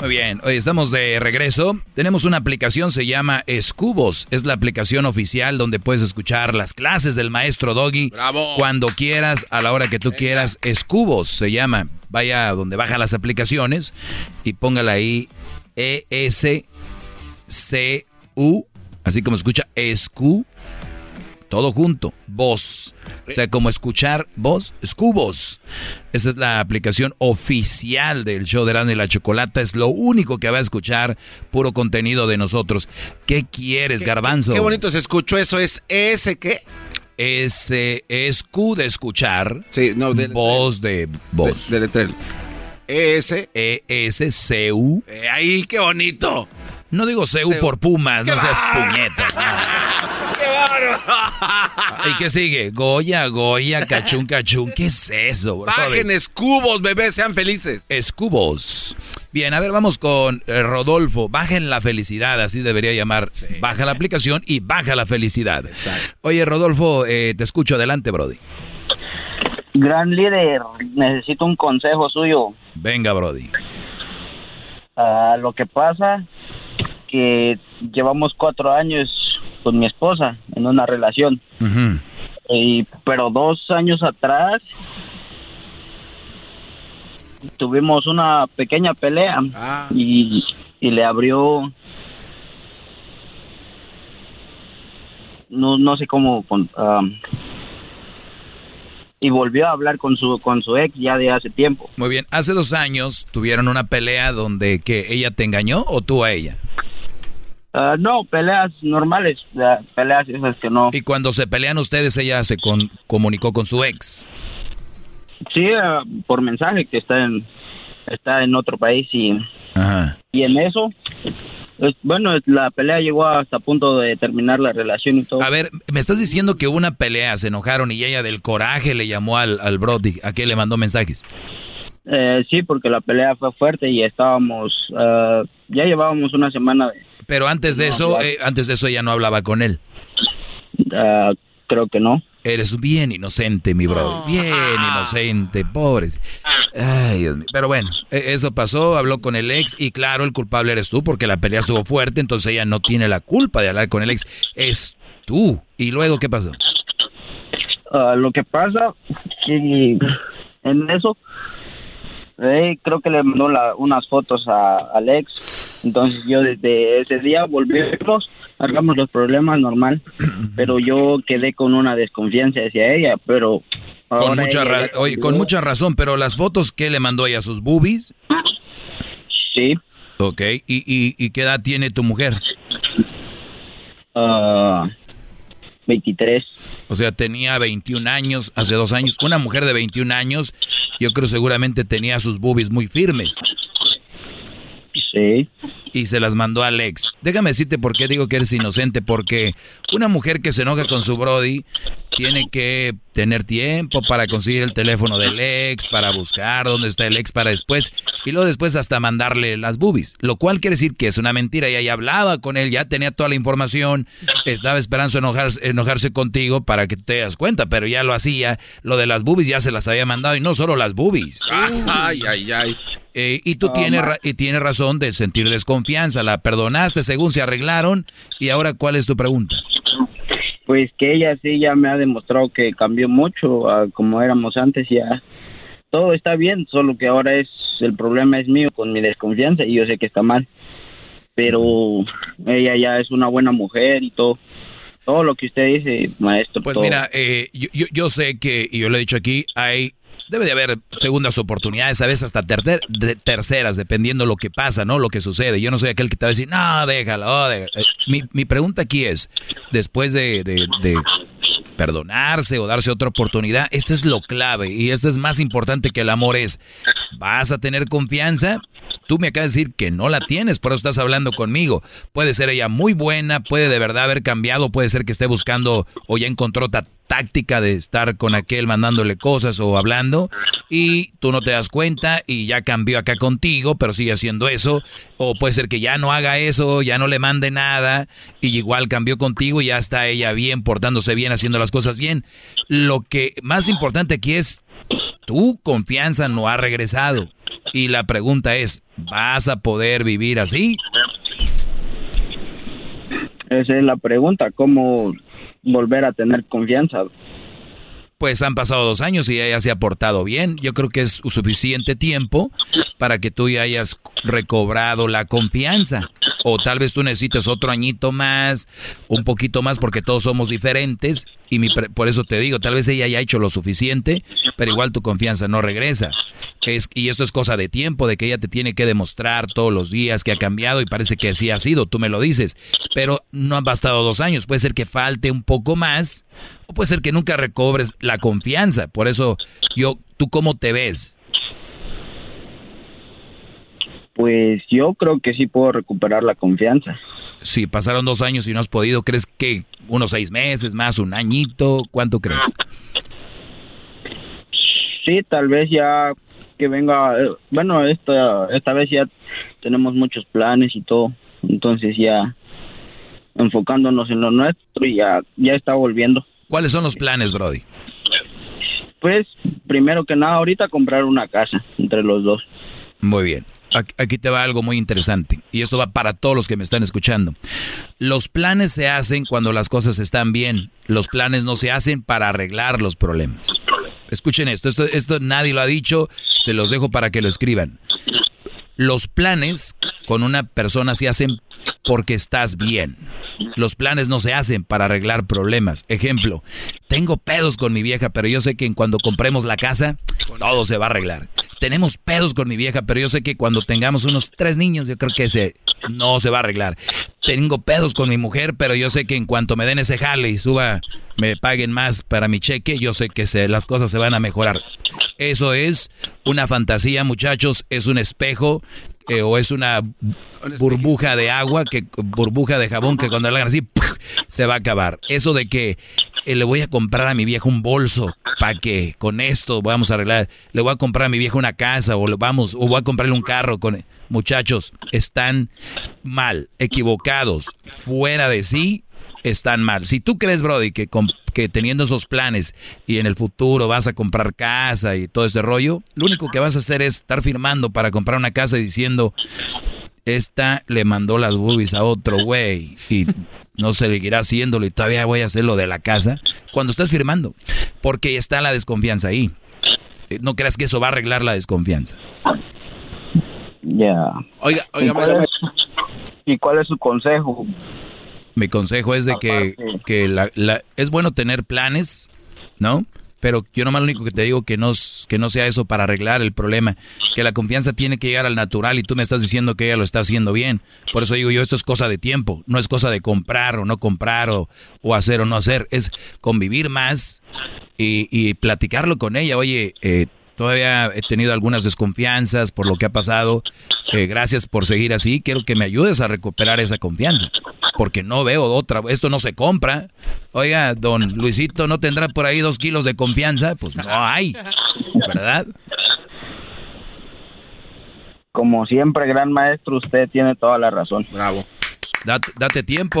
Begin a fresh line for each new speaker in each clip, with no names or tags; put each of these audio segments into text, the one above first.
Muy bien, hoy estamos de regreso. Tenemos una aplicación, se llama Escubos. Es la aplicación oficial donde puedes escuchar las clases del maestro Doggy. Cuando quieras, a la hora que tú quieras. Escubos se llama. Vaya donde baja las aplicaciones y póngala ahí E-S-C-U. Así como escucha, Escu todo junto, voz. O sea, como escuchar voz, escubos. Esa es la aplicación oficial del show de Erasmo y la Chocolata. Es lo único que va a escuchar puro contenido de nosotros. ¿Qué quieres, Garbanzo?
Qué, bonito se escuchó eso. ¿Es ese qué?
Ese es Q de escuchar.
Sí, no, de
voz de voz.
De, de,
E-S. E-S-C-U.
Eh, ahí, qué bonito.
No digo CU por Pumas, no seas puñeta. ¿Y qué sigue? Goya, Goya, cachún, cachún. ¿Qué es eso, bro?
Bajen escubos, bebés, sean felices.
Escubos. Bien, a ver, vamos con eh, Rodolfo. Bajen la felicidad, así debería llamar. Baja la aplicación y baja la felicidad. Oye, Rodolfo, eh, te escucho. Adelante, Brody.
Gran líder, necesito un consejo suyo.
Venga, Brody.
Ah, lo que pasa que llevamos cuatro años con mi esposa en una relación. y, pero dos años atrás tuvimos una pequeña pelea y, y, le abrió no, no sé cómo um, y volvió a hablar con su con su ex ya de hace tiempo.
Muy bien, hace dos años tuvieron una pelea donde que ella te engañó o tú a ella.
Uh, no, peleas normales, uh, peleas esas que no.
Y cuando se pelean ustedes, ella se con, comunicó con su ex.
Sí, uh, por mensaje que está en está en otro país y
Ajá.
y en eso es- bueno, la pelea llegó hasta punto de terminar la relación y todo.
A ver, me estás diciendo que hubo una pelea, se enojaron y ella del coraje le llamó al, al Brody, a qué le mandó mensajes.
Eh, sí, porque la pelea fue fuerte y estábamos uh, ya llevábamos una semana de
Pero antes de
No,
eso,
claro.
eh, antes de eso ella no hablaba con él.
uh, creo que no.
Eres bien inocente, mi brother. Bien inocente, pobre. Ay, Dios mío. Pero bueno, e- eso pasó, habló con el ex y claro, el culpable eres tú porque la pelea estuvo fuerte, entonces ella no tiene la culpa de hablar con el ex. Es tú. ¿Y luego qué pasó?
Ah, lo que pasa que en eso eh, creo que le mandó la- unas fotos a Alex entonces yo desde ese día volvimos arreglamos los problemas normal pero yo quedé con una desconfianza hacia ella pero
Con mucha,
ella
oye, con mucha razón, pero las fotos que le mandó ella, sus boobies.
sí
Ok, ¿Y, y, y qué edad tiene tu mujer?
ah, 23
O sea, tenía 21 años, hace dos años. Una mujer de 21 años, yo creo seguramente tenía sus boobies muy firmes. Y se las mandó al ex. Déjame decirte por qué digo que eres inocente. Porque una mujer que se enoja con su Brody tiene que tener tiempo para conseguir el teléfono del ex, para buscar dónde está el ex para después. Y luego después hasta mandarle las boobies. Lo cual quiere decir que es una mentira. Ya hablaba con él, ya tenía toda la información. Estaba esperando enojarse, enojarse contigo para que te das cuenta. Pero ya lo hacía. Lo de las boobies ya se las había mandado. Y no solo las boobies.
Ay, ay, ay.
Eh, y tú tienes, ra- y tienes razón de sentir desconfianza. La perdonaste según se arreglaron. Y ahora, ¿cuál es tu pregunta?
Pues que ella sí ya me ha demostrado que cambió mucho a como éramos antes ya todo está bien solo que ahora es el problema es mío con mi desconfianza y yo sé que está mal pero ella ya es una buena mujer y todo todo lo que usted dice maestro
pues
todo.
mira eh, yo, yo, yo sé que y yo lo he dicho aquí hay debe de haber segundas oportunidades, a veces hasta terceras, dependiendo lo que pasa, ¿no? Lo que sucede. Yo no soy aquel que te va a decir, no, déjalo. déjalo. Eh, mi, mi, pregunta aquí es, después de, de, perdonarse o darse otra oportunidad, este es lo clave y esto es más importante que el amor es, ¿vas a tener confianza? Tú me acabas de decir que no la tienes, por eso estás hablando conmigo. Puede ser ella muy buena, puede de verdad haber cambiado, puede ser que esté buscando o ya encontró otra táctica de estar con aquel mandándole cosas o hablando y tú no te das cuenta y ya cambió acá contigo, pero sigue haciendo eso. O puede ser que ya no haga eso, ya no le mande nada y igual cambió contigo y ya está ella bien, portándose bien, haciendo las cosas bien. Lo que más importante aquí es, tu confianza no ha regresado. Y la pregunta es, ¿vas a poder vivir así?
Esa es la pregunta, ¿cómo volver a tener confianza?
Pues han pasado dos años y ella se ha portado bien. Yo creo que es suficiente tiempo para que tú ya hayas recobrado la confianza. O tal vez tú necesites otro añito más, un poquito más, porque todos somos diferentes. Y mi, por eso te digo, tal vez ella haya hecho lo suficiente, pero igual tu confianza no regresa. Es, y esto es cosa de tiempo, de que ella te tiene que demostrar todos los días que ha cambiado y parece que así ha sido, tú me lo dices. Pero no han bastado dos años, puede ser que falte un poco más o puede ser que nunca recobres la confianza. Por eso, yo, ¿tú cómo te ves?
Pues yo creo que sí puedo recuperar la confianza.
Si pasaron dos años y no has podido, ¿crees que unos seis meses más, un añito? ¿Cuánto crees?
Sí, tal vez ya que venga, bueno, esta, esta vez ya tenemos muchos planes y todo, entonces ya enfocándonos en lo nuestro y ya, ya está volviendo.
¿Cuáles son los planes, Brody?
Pues, primero que nada, ahorita comprar una casa entre los dos.
Muy bien. Aquí te va algo muy interesante y esto va para todos los que me están escuchando. Los planes se hacen cuando las cosas están bien. Los planes no se hacen para arreglar los problemas. Escuchen esto, esto, esto nadie lo ha dicho, se los dejo para que lo escriban. Los planes con una persona se hacen porque estás bien. Los planes no se hacen para arreglar problemas. Ejemplo, tengo pedos con mi vieja, pero yo sé que cuando compremos la casa, todo se va a arreglar. Tenemos pedos con mi vieja, pero yo sé que cuando tengamos unos tres niños, yo creo que ese no se va a arreglar. Tengo pedos con mi mujer, pero yo sé que en cuanto me den ese jale y suba, me paguen más para mi cheque, yo sé que se, las cosas se van a mejorar. Eso es una fantasía, muchachos, es un espejo eh, o es una burbuja de agua, que burbuja de jabón que cuando la hagan así se va a acabar. Eso de que eh, le voy a comprar a mi vieja un bolso para que con esto vamos a arreglar, le voy a comprar a mi vieja una casa o vamos o voy a comprarle un carro con muchachos, están mal, equivocados, fuera de sí, están mal. Si tú crees, Brody, que, que teniendo esos planes y en el futuro vas a comprar casa y todo ese rollo, lo único que vas a hacer es estar firmando para comprar una casa y diciendo, esta le mandó las boobies a otro güey y no seguirá haciéndolo y todavía voy a hacer lo de la casa cuando estás firmando, porque está la desconfianza ahí. Eh, no creas que eso va a arreglar la desconfianza.
Ya.
Oiga, oiga,
¿Y cuál, es, ¿Y cuál es su consejo?
Mi consejo es de que, que la, la, es bueno tener planes, ¿no? Pero yo nomás lo único que te digo que no, que no sea eso para arreglar el problema, que la confianza tiene que llegar al natural y tú me estás diciendo que ella lo está haciendo bien. Por eso digo yo, esto es cosa de tiempo, no es cosa de comprar o no comprar o, o hacer o no hacer, es convivir más y, y platicarlo con ella. Oye, eh, todavía he tenido algunas desconfianzas por lo que ha pasado. Eh, gracias por seguir así. Quiero que me ayudes a recuperar esa confianza. Porque no veo otra. Esto no se compra. Oiga, don Luisito, ¿no tendrá por ahí dos kilos de confianza? Pues no hay. ¿Verdad?
Como siempre, gran maestro, usted tiene toda la razón.
Bravo.
Date, date tiempo.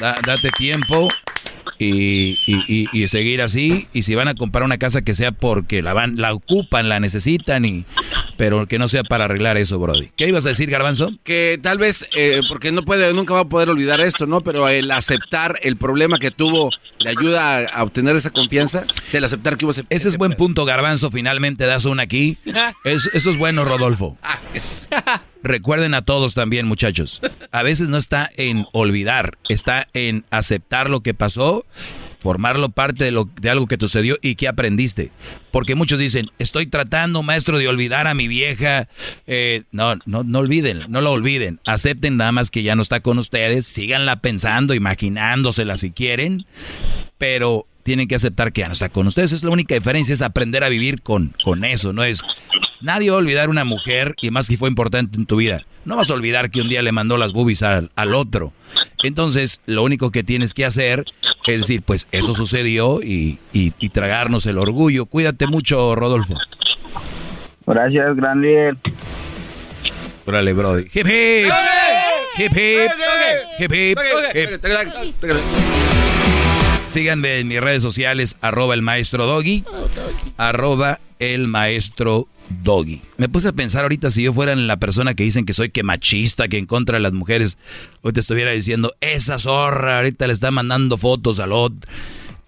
Da, date tiempo. Y, y, y, seguir así. Y si van a comprar una casa que sea porque la van, la ocupan, la necesitan, y pero que no sea para arreglar eso, Brody. ¿Qué ibas a decir, Garbanzo?
Que tal vez, eh, porque no puede, nunca va a poder olvidar esto, ¿no? Pero el aceptar el problema que tuvo le ayuda a, obtener esa confianza. El aceptar que hubo ese,
ese es buen punto, Garbanzo. Finalmente das una aquí. Es, eso es bueno, Rodolfo. Recuerden a todos también, muchachos. A veces no está en olvidar, está en aceptar lo que pasó, formarlo parte de, lo, de algo que sucedió y que aprendiste. Porque muchos dicen, estoy tratando, maestro, de olvidar a mi vieja. Eh, no, no, no olviden, no lo olviden. Acepten nada más que ya no está con ustedes, síganla pensando, imaginándosela si quieren, pero tienen que aceptar que ya no está con ustedes. Es la única diferencia, es aprender a vivir con, con eso, no es Nadie va a olvidar una mujer, y más que fue importante en tu vida. No vas a olvidar que un día le mandó las boobies al, otro. Entonces, lo único que tienes que hacer es decir, pues eso sucedió y, tragarnos el orgullo. Cuídate mucho, Rodolfo.
Gracias, gran líder.
Órale, Brody. Hip hip. Hip hip. Hip hip. Síganme en mis redes sociales, arroba el maestro Doggy, arroba el maestro Doggy. Me puse a pensar ahorita si yo fuera la persona que dicen que soy que machista, que en contra de las mujeres, hoy te estuviera diciendo, esa zorra ahorita le está mandando fotos al otro.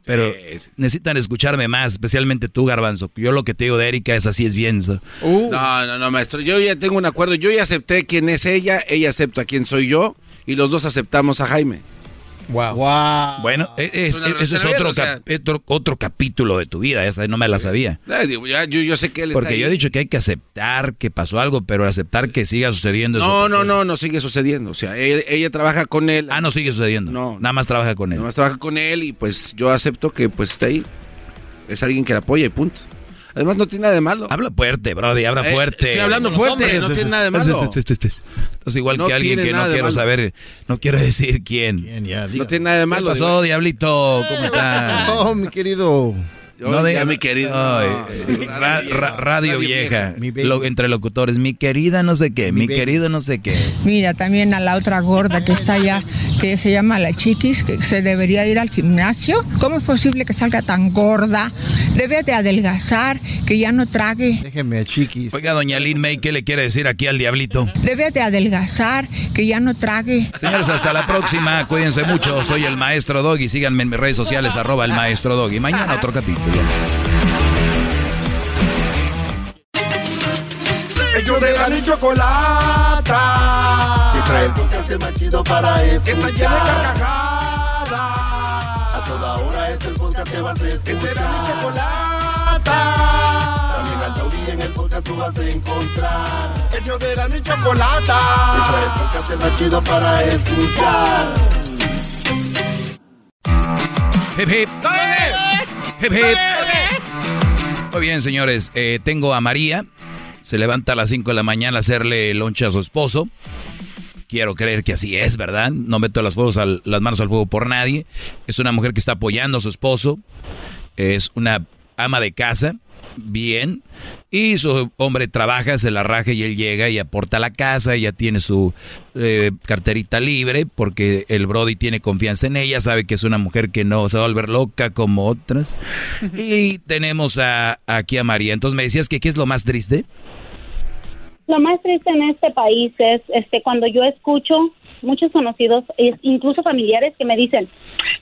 Pero necesitan escucharme más, especialmente tú, Garbanzo. Yo lo que te digo de Erika es así, es bien.
Uh. No, no, no, maestro. Yo ya tengo un acuerdo. Yo ya acepté quién es ella, ella acepta quién soy yo y los dos aceptamos a Jaime.
Wow. Bueno, e, es, eso es otro, otro, capítulo de tu vida, esa no me la sabía.
yo, sé que él
Porque yo he dicho que hay que aceptar que pasó algo, pero aceptar que siga sucediendo.
No, no, no, no sigue sucediendo. O sea, ella, trabaja con él.
Ah, no sigue sucediendo. No. Nada más trabaja con él.
Nada más trabaja con él y pues yo acepto que pues está ahí. Es alguien que la apoya y punto. Además, no tiene nada de malo.
Habla fuerte, Brody, habla eh, fuerte.
Estoy hablando fuerte, no tiene nada de malo.
Es igual que alguien que no quiero saber, no quiero decir quién.
no tiene nada de malo.
¿Qué pasó, Diablito? ¿Cómo está?
Oh, mi querido
no de mi querido.
radio, vieja. entre locutores. Mi querida no sé qué. Mi, querido no sé qué.
Mira, también a la otra gorda que está allá, que se llama la chiquis, que se debería ir al gimnasio. ¿Cómo es posible que salga tan gorda? Debe de adelgazar, que ya no trague.
Déjeme a chiquis.
Oiga, doña Lin May, ¿qué le quiere decir aquí al diablito?
Debe de adelgazar, que ya no trague.
Señores, hasta la próxima. Cuídense mucho. Soy el maestro Doggy. Síganme en mis redes sociales, arroba el maestro Doggy. Mañana otro capítulo.
Ellos de la ni chocolata. Que trae el podcast más chido para escuchar. Que está llena de carcajadas. A toda hora es el podcast que vas a escuchar. Que será mi chocolata. También al taurí en el podcast tú vas a encontrar. Ellos de la ni chocolata. Que trae el podcast más chido para escuchar.
Hip hip. Muy bien, señores. Eh, tengo a María. Se levanta a las 5 de la mañana a hacerle loncha a su esposo. Quiero creer que así es, ¿verdad? No meto las, las manos al fuego por nadie. Es una mujer que está apoyando a su esposo. Es una ama de casa bien. Y su hombre trabaja, se la raja y él llega y aporta a la casa. Ella tiene su eh, carterita libre porque el Brody tiene confianza en ella, sabe que es una mujer que no se va a volver loca como otras. y tenemos a, aquí a María. Entonces me decías que ¿qué es lo más triste?
Lo más triste en este país es este cuando yo escucho muchos conocidos, incluso familiares que me dicen,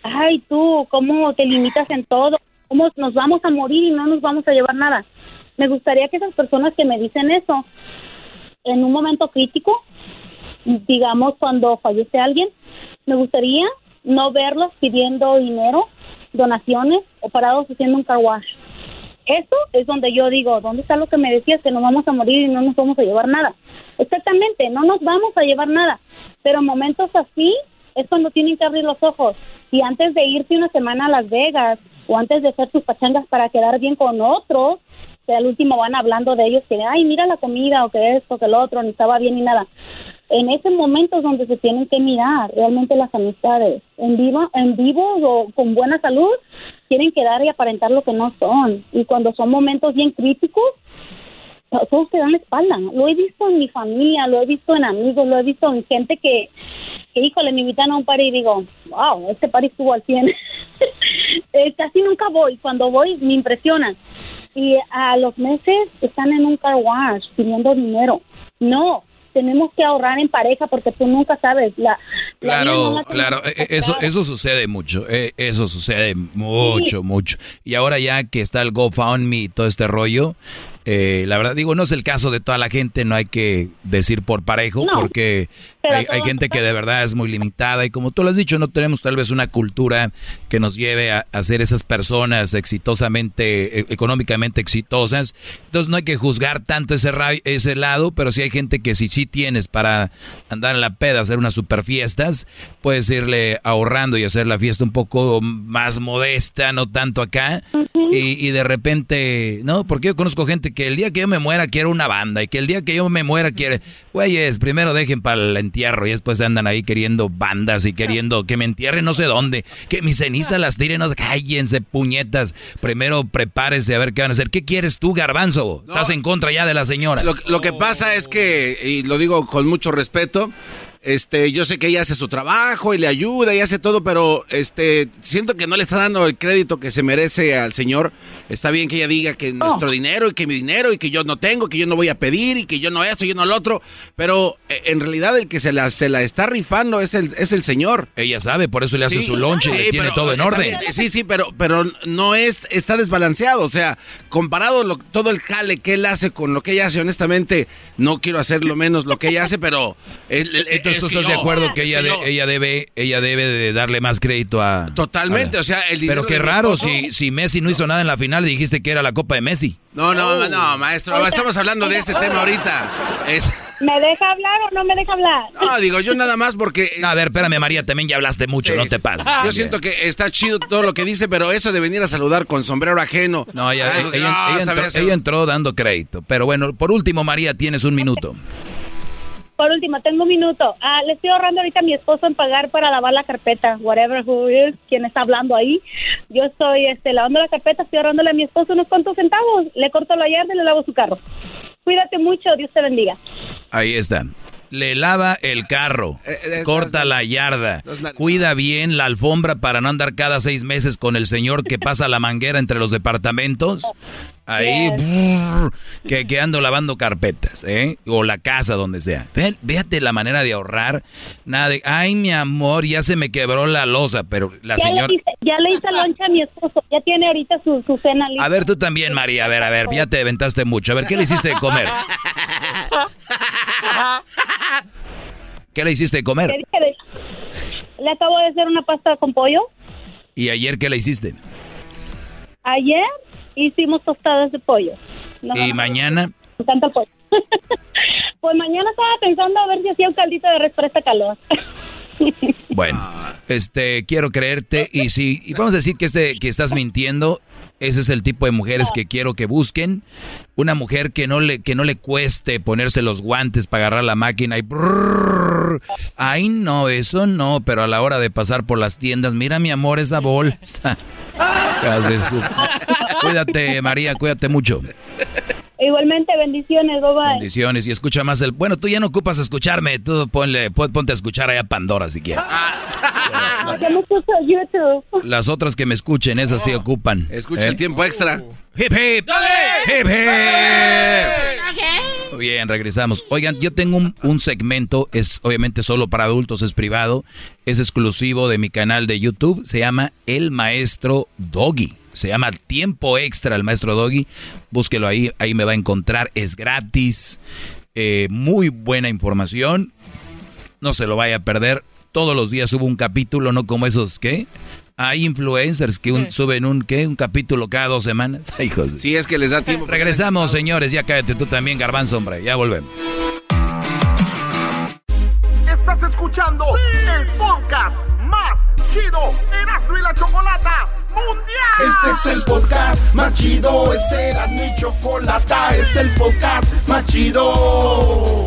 ay tú, ¿cómo te limitas en todo? ¿Cómo nos vamos a morir y no nos vamos a llevar nada? Me gustaría que esas personas que me dicen eso, en un momento crítico, digamos cuando fallece alguien, me gustaría no verlos pidiendo dinero, donaciones o parados haciendo un car. Eso es donde yo digo, ¿dónde está lo que me decías que nos vamos a morir y no nos vamos a llevar nada? Exactamente, no nos vamos a llevar nada, pero momentos así es cuando tienen que abrir los ojos. Y antes de irse una semana a Las Vegas o antes de hacer sus pachangas para quedar bien con otros, que al último van hablando de ellos que, ay, mira la comida o que esto, que lo otro, ni estaba bien ni nada. En ese momento es donde se tienen que mirar realmente las amistades. En vivo, en vivo o con buena salud, quieren quedar y aparentar lo que no son. Y cuando son momentos bien críticos, todos te dan la espalda. Lo he visto en mi familia, lo he visto en amigos, lo he visto en gente que, que híjole, me invitan a un par y digo, wow, este par estuvo al 100. Eh, casi nunca voy. Cuando voy me impresionan. Y a los meses están en un car wash pidiendo dinero. No, tenemos que ahorrar en pareja porque tú nunca sabes. La,
Claro,
la
claro, e- e- eso, eso sucede mucho, eh, eso sucede mucho, mucho. Y ahora ya que está el GoFundMe y todo este rollo, eh, la verdad digo, no es el caso de toda la gente, no hay que decir por parejo,
No,
porque
pero
hay, gente que de verdad es muy limitada y como tú lo has dicho, no tenemos tal vez una cultura que nos lleve a, a ser esas personas exitosamente, e- económicamente exitosas. Entonces no hay que juzgar tanto ese, ese lado, pero si hay gente que si sí tienes para andar en la peda, hacer unas super fiestas, puedes irle ahorrando y hacer la fiesta un poco más modesta, no tanto acá. y, y de repente, no, porque yo conozco gente que el día que yo me muera quiero una banda y que el día que yo me muera quiere, güeyes, primero dejen para el entierro y después andan ahí queriendo bandas y queriendo que me entierren no sé dónde, que mis cenizas las tiren, no sé, cállense, puñetas. Primero prepárese a ver qué van a hacer. ¿Qué quieres tú, garbanzo? Estás en contra ya de la señora.
Lo, lo que pasa es que, y lo digo con mucho respeto, este, yo sé que ella hace su trabajo y le ayuda y hace todo, pero este, siento que no le está dando el crédito que se merece al señor. Está bien que ella diga que nuestro dinero y que mi dinero y que yo no tengo, que yo no voy a pedir y que yo no esto y yo no lo otro, pero eh, en realidad el que se la, se la está rifando es el, es el señor.
Ella sabe, por eso le hace
Sí,
su lonche y
sí,
le tiene
pero
todo en orden.
bien, sí, sí, pero, pero no es, está desbalanceado. O sea, comparado lo- todo el jale que él hace con lo que ella hace, honestamente, no quiero hacer lo menos lo que ella hace, pero. el- el-
Entonces
es
tú estás de acuerdo que ella, de- ella debe ella debe de darle más crédito a
Totalmente,
a
o sea, el dinero
Pero qué raro si si Messi no hizo nada en la final dijiste que era la Copa de Messi.
No, no,
Oh.
no, maestro, estamos hablando de este tema ahorita. Es-
¿Me deja hablar o no me deja hablar?
no, digo, yo nada más porque.
A ver, espérame María, también ya hablaste mucho,
Sí.
no te pases.
Yo siento que está chido todo lo que dice, pero eso de venir a saludar con sombrero ajeno.
No, ella,
que-
ella-
no,
ella entró, ella entró dando crédito. Pero bueno, por último, María, tienes un minuto.
Por último, tengo un minuto. Ah, le estoy ahorrando ahorita a mi esposo en pagar para lavar la carpeta, whatever who is, quien está hablando ahí. Yo estoy este, lavando la carpeta, estoy ahorrándole a mi esposo unos cuantos centavos. Le corto la yarda y le lavo su carro. Cuídate mucho, Dios te bendiga.
Ahí está. Le lava el carro, corta la yarda, cuida bien la alfombra para no andar cada seis meses con el señor que pasa la manguera entre los departamentos. Ahí, brrr, que, que ando lavando carpetas, ¿eh? O la casa, donde sea. Ve, véate la manera de ahorrar. Nada de, ay, mi amor, ya se me quebró la losa, pero la
ya,
señora...
le hice, ya le hice loncha a mi esposo, ya tiene ahorita su, su cena lista.
A ver, tú también, María, a ver, a ver, ya te aventaste mucho. A ver, ¿qué le hiciste de comer? ¿Qué le hiciste de comer?
le acabo de hacer una pasta con pollo.
¿Y ayer qué le hiciste?
Ayer hicimos tostadas de pollo.
¿Y mañana?
Me encanta el pollo. pues mañana estaba pensando a ver si hacía un caldito de res para esta calor.
Bueno, este, quiero creerte y si y vamos a decir que este que estás mintiendo, ese es el tipo de mujeres que quiero que busquen, una mujer que no le que no le cueste ponerse los guantes para agarrar la máquina y brrr. ay no, eso no, pero a la hora de pasar por las tiendas, mira mi amor esa bolsa. Cuídate, María, cuídate mucho.
Igualmente, bendiciones, bye bye.
Bendiciones y escucha más el. Bueno, tú ya no ocupas escucharme, tú ponle, pon- ponte a escuchar allá Pandora si quieres.
Yo me escucho YouTube.
Las otras que me escuchen, esas sí ocupan.
Escucha
¿eh?
el tiempo extra.
Hip hip. Hip hip. Bien, regresamos. Oigan, yo tengo un, un segmento, es obviamente solo para adultos, es privado, es exclusivo de mi canal de YouTube, se llama El Maestro Doggy. Se llama Tiempo Extra el Maestro Doggy. Búsquelo ahí, ahí me va a encontrar, es gratis. Eh, muy buena información. No se lo vaya a perder. Todos los días subo un capítulo, no como esos, ¿qué? Hay influencers que un- suben un, ¿qué? Un capítulo cada dos semanas. Ay, hijos de-
Si es que les da tiempo.
Regresamos, señores. Ya cállate tú también, garbanzo, hombre. Ya volvemos.
Estás escuchando el podcast más chido Erasmo y la Chocolata Mundial. Este es el podcast más chido, este era mi chocolata, este es el podcast más chido.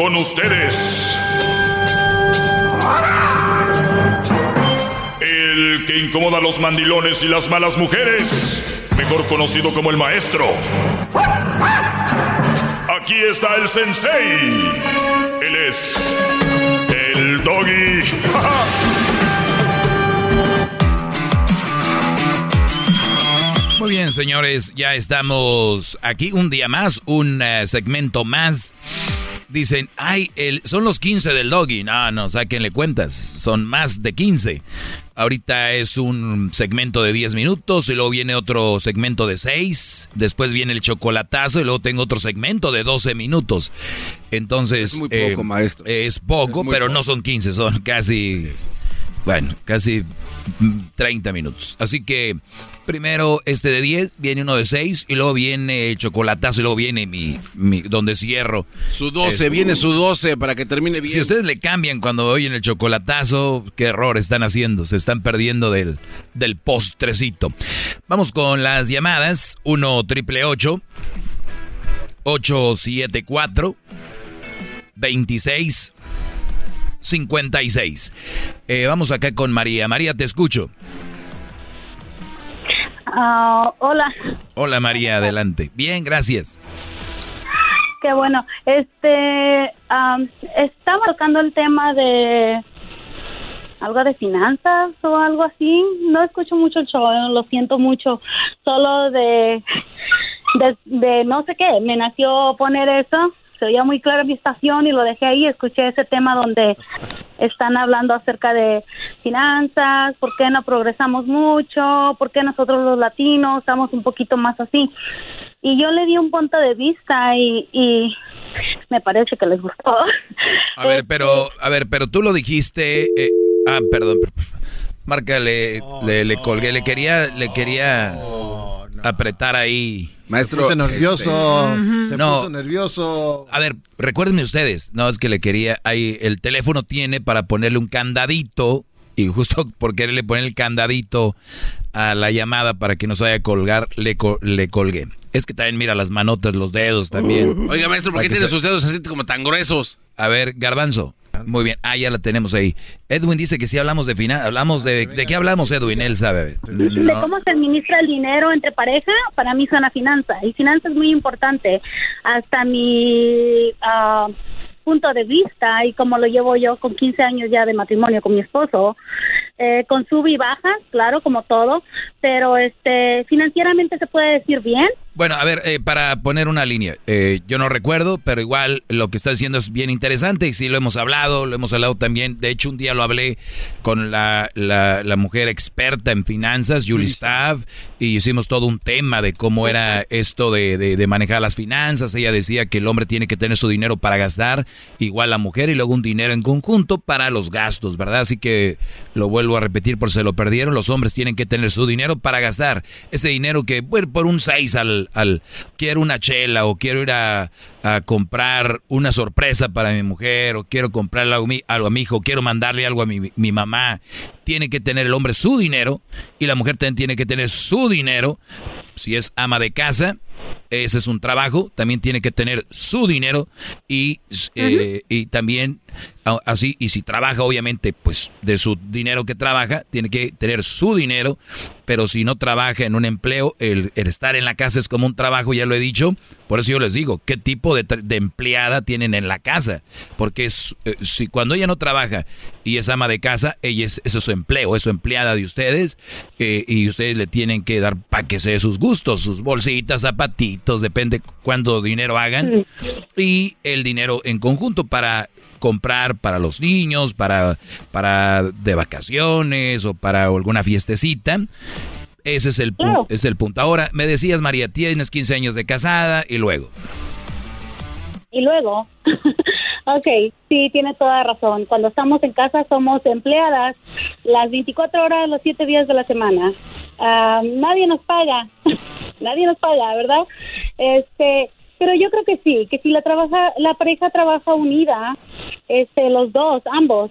Con ustedes. El que incomoda a los mandilones y las malas mujeres. Mejor conocido como el maestro. Aquí está el sensei. Él es el doggy.
Muy bien, señores, ya estamos aquí un día más, un eh, segmento más. Dicen, ay, el, son los 15 del doggy. No, no, sáquenle cuentas, son más de 15. Ahorita es un segmento de 10 minutos y luego viene otro segmento de 6. Después viene el chocolatazo y luego tengo otro segmento de 12 minutos. Entonces...
Es muy poco,
eh,
maestro.
Es poco,
Es
pero
poco.
no son 15, son casi... Bueno, casi mm, 30 minutos. Así que primero este de 10, viene uno de 6 y luego viene el chocolatazo y luego viene mi, mi donde cierro.
Su 12,
Es-
viene su 12 para que termine bien.
Si ustedes le cambian cuando oyen el chocolatazo, qué error están haciendo. Se están perdiendo del, del postrecito. Vamos con las llamadas. 1 triple 874 26 56. Eh, vamos acá con María. María, te escucho.
Ah, hola,
Hola María, adelante. Bien, gracias.
qué bueno. Este, estaba tocando el tema de algo de finanzas o algo así. No escucho mucho el show, eh, lo siento mucho. Solo de, de, de no sé qué, me nació poner eso. Se oía muy claro mi estación y lo dejé ahí. Escuché ese tema donde están hablando acerca de finanzas, por qué no progresamos mucho, por qué nosotros los latinos estamos un poquito más así. Y yo le di un punto de vista y, y me parece que les gustó.
A ver, pero, a ver, pero tú lo dijiste. eh, ah, perdón. Marca, le, le, le colgué, le quería, le quería apretar ahí.
Maestro,
Se puso nervioso.
este,
Se
no.
puso nervioso.
A ver, recuérdenme ustedes, no es que le quería, ahí el teléfono tiene para ponerle un candadito y justo por quererle poner el candadito a la llamada para que no se vaya a colgar, le, co- le colgué. Es que también mira las manotas, los dedos también.
Oiga, maestro, ¿por qué tiene
se-
sus dedos así como tan gruesos?
A ver, Garbanzo. Muy bien. Ah, ya la tenemos ahí. Edwin dice que sí hablamos de final. Hablamos de... ¿De qué hablamos, Edwin? Él sabe.
de
No.
cómo se administra el dinero entre pareja, para mí suena finanza. Y finanza es muy importante. Hasta mi ah, punto de vista y como lo llevo yo con 15 años ya de matrimonio con mi esposo, eh, con sub y bajas, claro, como todo, pero este financieramente se puede decir bien,
Bueno, a ver, eh, para poner una línea, eh, yo no recuerdo, pero igual lo que está diciendo es bien interesante y sí lo hemos hablado, lo hemos hablado también. De hecho, un día lo hablé con la, la, la mujer experta en finanzas, Julie Staff, y hicimos todo un tema de cómo era esto de, de, de manejar las finanzas. Ella decía que el hombre tiene que tener su dinero para gastar, igual la mujer, y luego un dinero en conjunto para los gastos, ¿verdad? Así que lo vuelvo a repetir por si se lo perdieron, los hombres tienen que tener su dinero para gastar. Ese dinero que, bueno, por un 6 al al, quiero una chela o quiero ir a, comprar una sorpresa para mi mujer o quiero comprarle algo, algo a mi hijo, quiero mandarle algo a mi, mi, mamá. Tiene que tener el hombre su dinero y la mujer también tiene que tener su dinero. Si es ama de casa, ese es un trabajo, también tiene que tener su dinero y, eh, y también así, y si trabaja obviamente pues de su dinero que trabaja, tiene que tener su dinero, pero si no trabaja en un empleo, el, estar en la casa es como un trabajo, ya lo he dicho, por eso yo les digo, ¿qué tipo de, empleada tienen en la casa? Porque es, eh, si cuando ella no trabaja y es ama de casa, ella es, eso es su empleo, es su empleada de ustedes eh, y ustedes le tienen que dar para que se sus gustos, sus bolsitas, zapatitos, depende cuánto dinero hagan y el dinero en conjunto para comprar para los niños, para, para de vacaciones o para alguna fiestecita. Ese es el, es el punto. Ahora, me decías, María, tienes 15 años de casada y luego.
Y luego, ok, sí, tiene toda razón. Cuando estamos en casa somos empleadas las 24 horas, los 7 días de la semana. Ah, nadie nos paga, nadie nos paga, ¿verdad? Este, pero yo creo que sí, que si la trabaja, la pareja trabaja unida, este, los dos, ambos,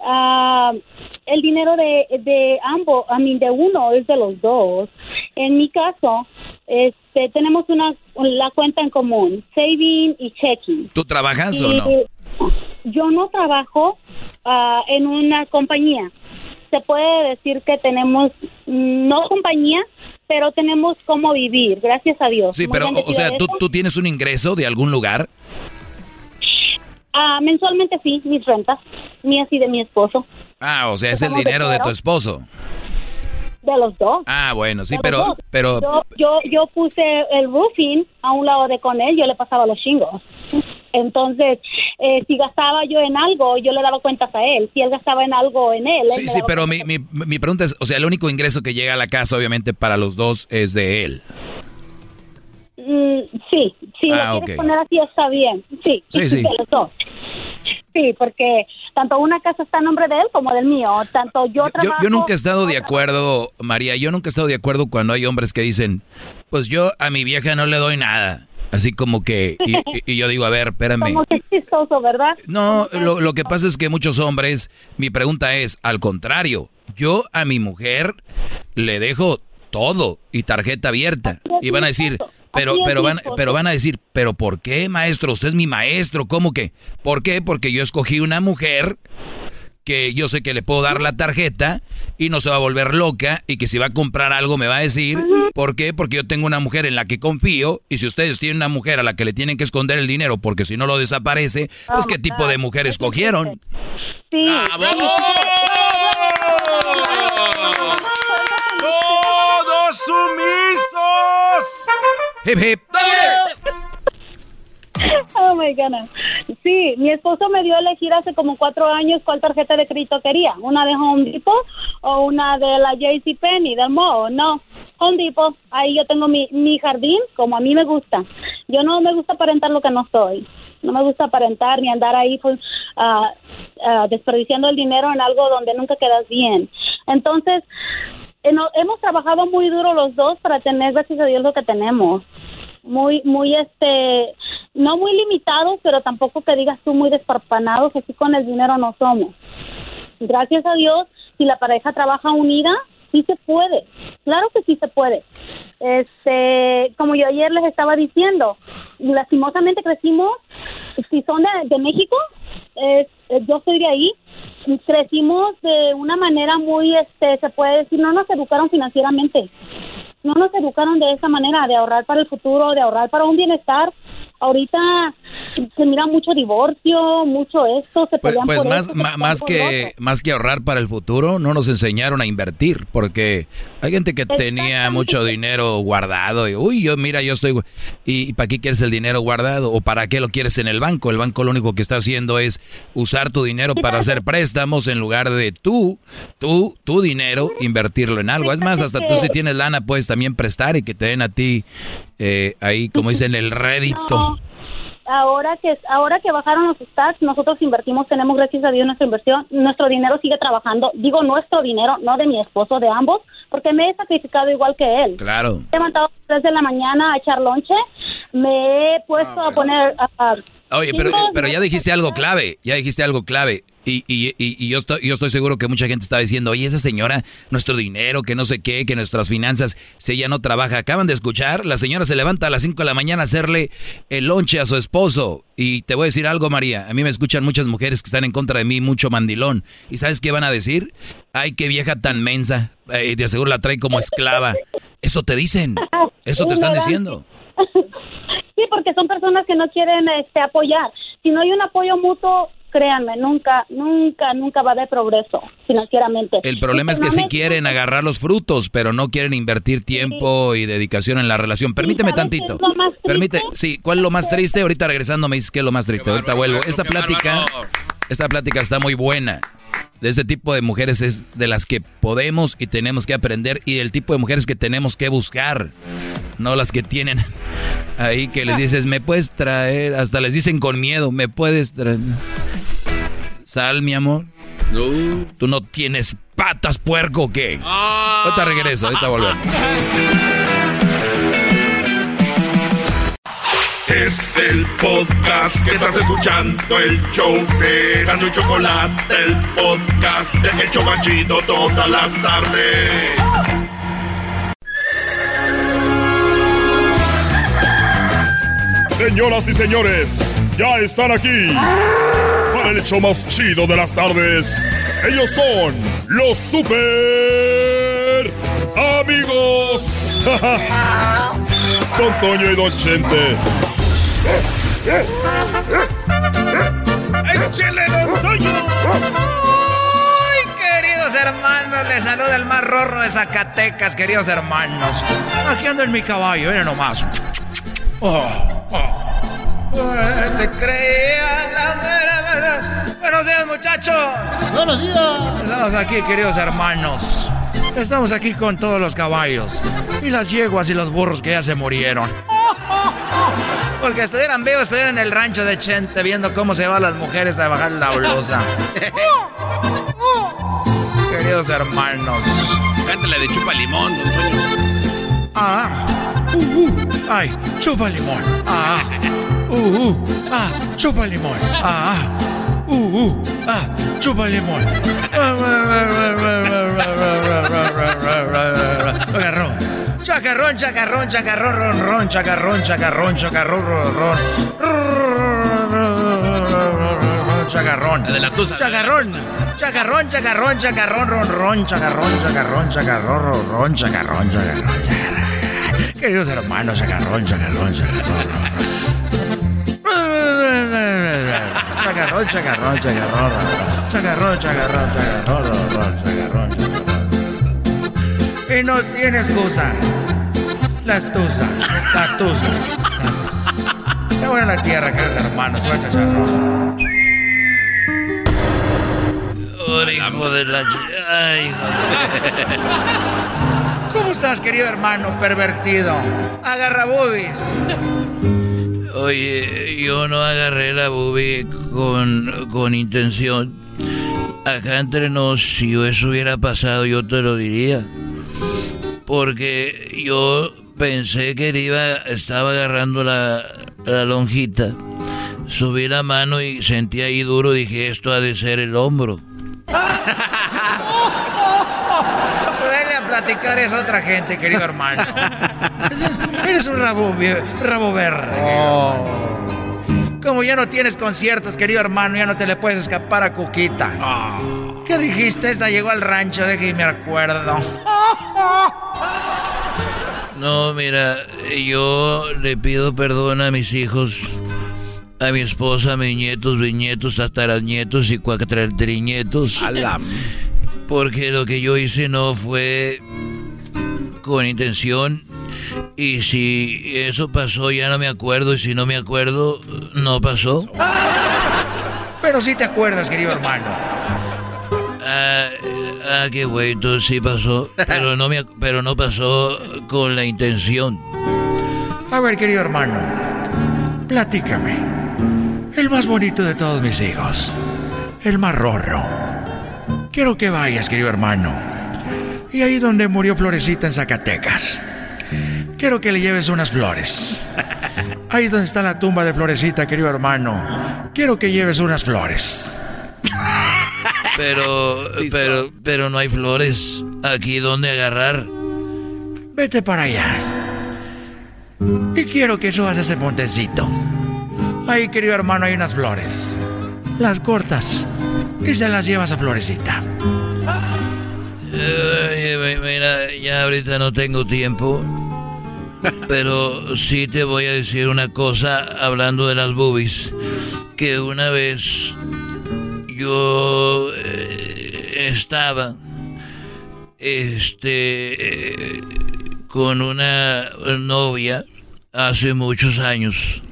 uh, el dinero de, de ambos, a mí de uno es de los dos. En mi caso, este, tenemos una la cuenta en común, saving y checking.
¿Tú trabajas o no?
Yo no trabajo uh, en una compañía. Se puede decir que tenemos no compañía, pero tenemos cómo vivir, gracias a Dios.
Sí, pero, o sea, ¿tú, ¿tú tienes un ingreso de algún lugar?
Ah, mensualmente sí, mis rentas, mías y de mi esposo.
Ah, o sea, es el dinero de, tu esposo.
De los dos.
Ah, bueno, sí, pero, pero...
Yo, yo, yo, puse el roofing a un lado de con él, yo le pasaba los chingos. Entonces, eh, si gastaba yo en algo, yo le daba cuentas a él. Si él gastaba en algo en él.
sí, sí, pero mi, mi, mi, pregunta es, o sea, el único ingreso que llega a la casa, obviamente, para los dos es de él.
Mm, sí, si ah, lo quieres poner así está bien. Sí, sí, sí. los dos. Sí, porque tanto una casa está a nombre de él como del mío. Tanto yo trabajo...
Yo, yo nunca he estado de acuerdo, María, yo nunca he estado de acuerdo cuando hay hombres que dicen, pues yo a mi vieja no le doy nada. Así como que, y, yo digo, a ver, espérame.
Como que chistoso, ¿verdad?
No, lo, lo que pasa es que muchos hombres, mi pregunta es, al contrario, yo a mi mujer le dejo todo y tarjeta abierta. Y van a decir, pero, pero van, pero van a decir, pero ¿por qué, maestro? Usted es mi maestro, ¿cómo que? ¿Por qué? Porque yo escogí una mujer que yo sé que le puedo dar la tarjeta y no se va a volver loca y que si va a comprar algo me va a decir, ¿por qué? Porque yo tengo una mujer en la que confío y si ustedes tienen una mujer a la que le tienen que esconder el dinero porque si no lo desaparece, pues ¿qué tipo de mujer escogieron?
Sí.
¡Todos
¡Hip, hip!
Oh my God. Sí, mi esposo me dio a elegir hace como cuatro años cuál tarjeta de crédito quería. Una de Home Depot o una de la JC Penney, del Mo. No, Home Depot. Ahí yo tengo mi, mi jardín como a mí me gusta. Yo no me gusta aparentar lo que no soy. No me gusta aparentar ni andar ahí pues, uh, desperdiciando el dinero en algo donde nunca quedas bien. Entonces, hemos trabajado muy duro los dos para tener, gracias a Dios, lo que tenemos. Muy, muy, este, no muy limitados, pero tampoco que digas tú muy desparpanados, así con el dinero no somos. Gracias a Dios, si la pareja trabaja unida, sí se puede, claro que sí se puede. Este, como yo ayer les estaba diciendo, lastimosamente crecimos, si son de, México, yo soy de ahí, crecimos de una manera muy, este, se puede decir, no nos educaron financieramente, no nos educaron de esa manera, de ahorrar para el futuro, de ahorrar para un bienestar. Ahorita se mira mucho divorcio, mucho esto, se
Pues, pues
por
más,
esto,
más que más que ahorrar para el futuro, no nos enseñaron a invertir, porque hay gente que tenía mucho dinero guardado y uy, yo mira, yo estoy y para qué quieres el dinero guardado o para qué lo quieres en el banco? El banco lo único que está haciendo es usar tu dinero para hacer préstamos en lugar de tú, tú, tu dinero invertirlo en algo. Es más, hasta tú si tienes lana puedes también prestar y que te den a ti eh, ahí como dicen el rédito.
Ahora que ahora que bajaron los stats, nosotros invertimos, tenemos gracias a Dios nuestra inversión, nuestro dinero sigue trabajando. Digo nuestro dinero, no de mi esposo, de ambos, porque me he sacrificado igual que él.
Claro.
Me he levantado a las 3 de la mañana a echar lonche, me he puesto a poner a- a-
Oye, pero, pero ya dijiste algo clave, ya dijiste algo clave. Y, y, y, y yo, estoy, yo estoy seguro que mucha gente está diciendo, oye, esa señora, nuestro dinero, que no sé qué, que nuestras finanzas, si ella no trabaja. Acaban de escuchar, la señora se levanta a las 5 de la mañana a hacerle el lonche a su esposo. Y te voy a decir algo, María, a mí me escuchan muchas mujeres que están en contra de mí, mucho mandilón. ¿Y sabes qué van a decir? Ay, qué vieja tan mensa, eh, de seguro la trae como esclava. Eso te dicen, eso te están diciendo.
Porque son personas que no quieren este, apoyar. Si no hay un apoyo mutuo, créanme, nunca, nunca, nunca va a haber progreso financieramente.
El problema es que sí
personalmente,
quieren agarrar los frutos, pero no quieren invertir tiempo y dedicación en la relación. Permíteme
¿sabes qué
tantito.
es lo más triste?
Permite, sí, ¿cuál es lo más triste? Ahorita regresando me dices qué es lo más triste. Ahorita vuelvo. Esta plática, esta plática está muy buena. De este tipo de mujeres es de las que podemos y tenemos que aprender y el tipo de mujeres que tenemos que buscar. No las que tienen ahí que les dices, me puedes traer, hasta les dicen con miedo, me puedes traer. Sal, mi amor.
No.
¿Tú no tienes patas, puerco, qué? Ahorita regreso, ahorita volvemos.
Es el podcast que estás escuchando, el show de Gano Chocolate, el podcast de Hecho Banchito todas las tardes. Señoras y señores, ya están aquí para el hecho más chido de las tardes. Ellos son los super amigos. Don Toño y Don Chente.
¡Échele, don Toño! ¡Ay, queridos hermanos! Les saluda el más rorro de Zacatecas, queridos hermanos. Aquí ando en mi caballo, miren nomás. Oh, oh. Te creía la mera, mera. Buenos días, muchachos.
Buenos días.
Estamos aquí, queridos hermanos. Estamos aquí con todos los caballos. Y las yeguas y los burros que ya se murieron. Porque estuvieran vivos, estuvieran en el rancho de Chente viendo cómo se van las mujeres a bajar la blusa. Queridos hermanos.
Cántale de chupa limón, don.
Ah. Uh, uh. Ay, chupa limón. Ah. Uh, uh. Ah, chupa limón. Ah. Uh, uh. Ah, chupa limón. Agarrón. Chacarrón, chacarrón, chacarrón, ron, ron, chacarrón, chacarrón, chacarrón, ron, ron. Chacarrón.
La de la tusa.
Chacarrón. Chacarrón, chacarrón, chacarrón, ron, ron, chacarrón, chacarrón, chacarrón, ron, ron, chacarrón, chacarrón, chacarrón. Queridos hermanos, chacarrón, chacarrón, chacarrón, ron. Chacarrón, chacarrón, chacarrón, chacarrón, chacarrón, chacarrón, chacarrón. Y no tiene excusa. La estusa, la tusa. Qué buena la tierra, queridos hermanos, suelta chacharrón. hijo de la... Ay, hijo de- ¿Cómo estás, querido hermano pervertido? Agarra boobies. Oye, yo no agarré la boobie con, con intención. Acá entre nos, si eso hubiera pasado, yo te lo diría. Porque yo pensé que iba, estaba agarrando la, la lonjita. Subí la mano y sentí ahí duro, dije, esto ha de ser el hombro. Vele a platicar es otra gente, querido hermano. Eres un rabo, rabo verde. hermano. Como ya no tienes conciertos, querido hermano, ya no te le puedes escapar a Cuquita. ¿Qué dijiste? Esta llegó al rancho, de que me acuerdo. No, mira, yo le pido perdón a mis hijos
a mi esposa, a mis nietos, bisnietos, tataranietos y cuatratrinietos. Porque lo que yo hice no fue con intención. Y si eso pasó, ya no me acuerdo. Y si no me acuerdo, no pasó.
Pero sí te acuerdas, querido hermano.
Ah, ah qué güey, entonces sí pasó. Pero no, me, pero no pasó con la intención.
A ver, querido hermano, platícame. El más bonito de todos mis hijos. El más rorro. Quiero que vayas, querido hermano. Y ahí donde murió Florecita en Zacatecas. Quiero que le lleves unas flores. Ahí donde está la tumba de Florecita, querido hermano. Quiero que lleves unas flores.
Pero, pero, pero no hay flores. Aquí donde agarrar.
Vete para allá. Y quiero que subas ese montecito. Ahí, querido hermano, hay unas flores. Las cortas y se las llevas a Florecita.
mira, ya ahorita no tengo tiempo. Pero sí te voy a decir una cosa hablando de las boobies. Que una vez yo eh, estaba este eh, con una novia hace muchos años.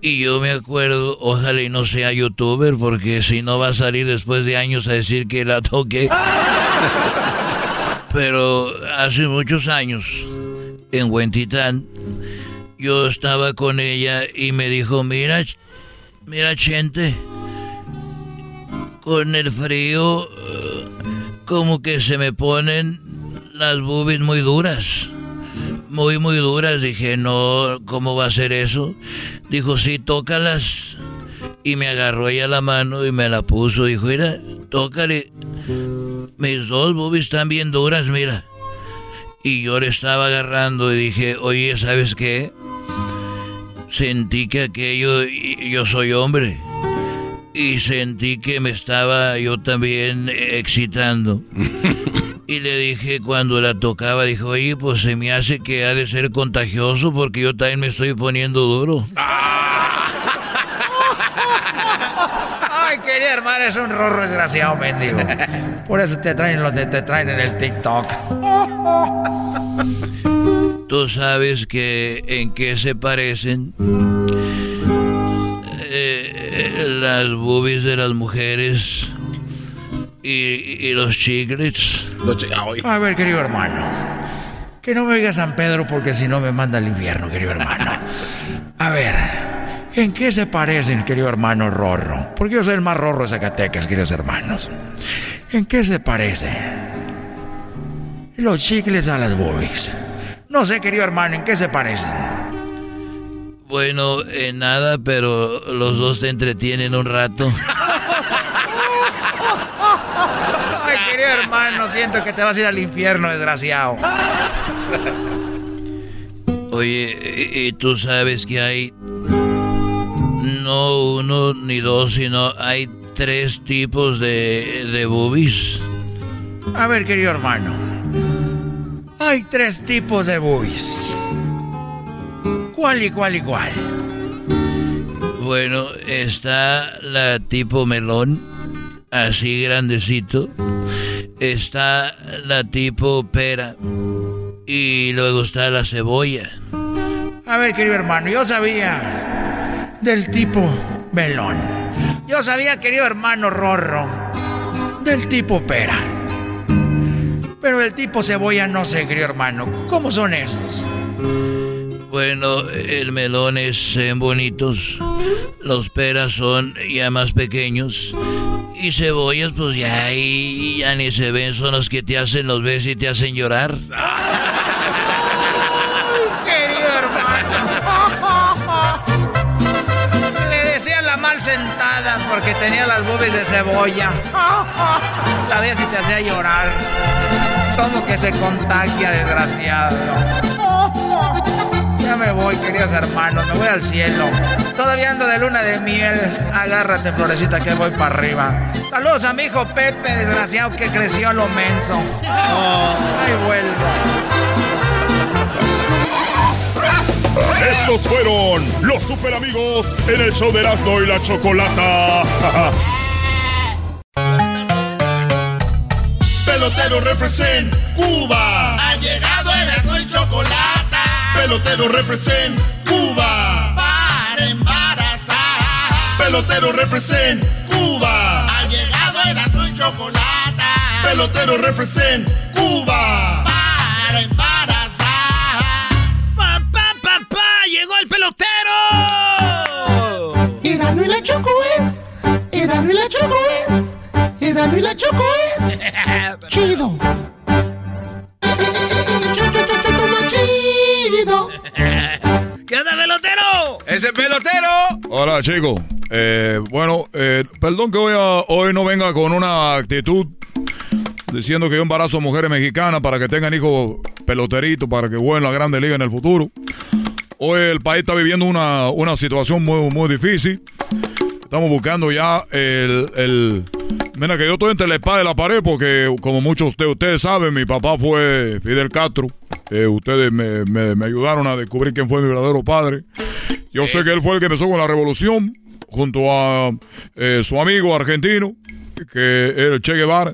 Y yo me acuerdo, ojalá y no sea youtuber, porque si no va a salir después de años a decir que la toqué. Pero hace muchos años, en Huentitán, yo estaba con ella y me dijo, mira, mira, gente, con el frío, como que se me ponen las boobies muy duras. Muy, muy duras. Dije, no, ¿cómo va a ser eso? Dijo, sí, tócalas. Y me agarró ella la mano y me la puso. Dijo, mira, tócale. Mis dos boobies están bien duras, mira. Y yo le estaba agarrando y dije, oye, ¿sabes qué? Sentí que aquello, yo soy hombre. Y sentí que me estaba yo también excitando. y le dije cuando la tocaba, dijo, oye, pues se me hace que ha de ser contagioso porque yo también me estoy poniendo duro.
Ay, hermana, es un rorro desgraciado, mendigo. Por eso te traen los de te traen en el TikTok.
Tú sabes que en qué se parecen eh, las boobies de las mujeres y, los chiclets.
A ver, querido hermano. Que no me diga San Pedro porque si no me manda al infierno, querido hermano. A ver, ¿en qué se parecen, querido hermano Rorro? Porque yo soy el más rorro de Zacatecas, queridos hermanos. ¿En qué se parecen? Los chicles a las boobies. No sé, querido hermano, ¿en qué se parecen?
Bueno, en nada, pero los dos te entretienen un rato.
Ay, querido hermano, siento que te vas a ir al infierno, desgraciado.
Oye, y tú sabes que hay no uno ni dos, sino hay tres tipos de, de boobies.
A ver, querido hermano. Hay tres tipos de boobies. ¿Cuál y cuál y cuál?
Bueno, está la tipo melón, así grandecito. Está la tipo pera. Y luego está la cebolla.
A ver, querido hermano, yo sabía del tipo melón. Yo sabía, querido hermano Rorro, del tipo pera. Pero el tipo cebolla no sé, querido hermano. ¿Cómo son esos?
Bueno, el melón es en bonitos. Los peras son ya más pequeños. Y cebollas, pues ya, y ya ni se ven, son los que te hacen los ves y te hacen llorar.
porque tenía las boobies de cebolla. La veía y te hacía llorar. Como que se contagia, desgraciado. Ya me voy, queridos hermanos, me voy al cielo. Todavía ando de luna de miel. Agárrate, florecita, que voy para arriba. Saludos a mi hijo Pepe, desgraciado que creció a lo menso. Ahí vuelvo.
Estos fueron los super amigos en el show de Erasmo y la Chocolata.
Pelotero represent Cuba.
Ha llegado el y chocolate.
Pelotero represent Cuba.
Para embarazar.
Pelotero represent Cuba.
Ha llegado el y chocolate.
Pelotero represent Cuba.
Y la Choco es. Erano y la Choco es. Chido. Chido.
¿Qué onda, pelotero?
¡Ese pelotero!
Hola, chicos. Eh, bueno, eh, perdón que hoy, a- hoy no venga con una actitud diciendo que yo embarazo a mujeres mexicanas para que tengan hijos peloteritos, para que jueguen la Grande Liga en el futuro. Hoy el país está viviendo una, una situación muy, muy difícil. Estamos buscando ya el, el... Mira que yo estoy entre la espada y la pared porque como muchos de ustedes saben, mi papá fue Fidel Castro. Eh, ustedes me, me- me ayudaron a descubrir quién fue mi verdadero padre. Yo sé que él fue el que empezó con la revolución junto a eh, su amigo argentino, que era el Che Guevara.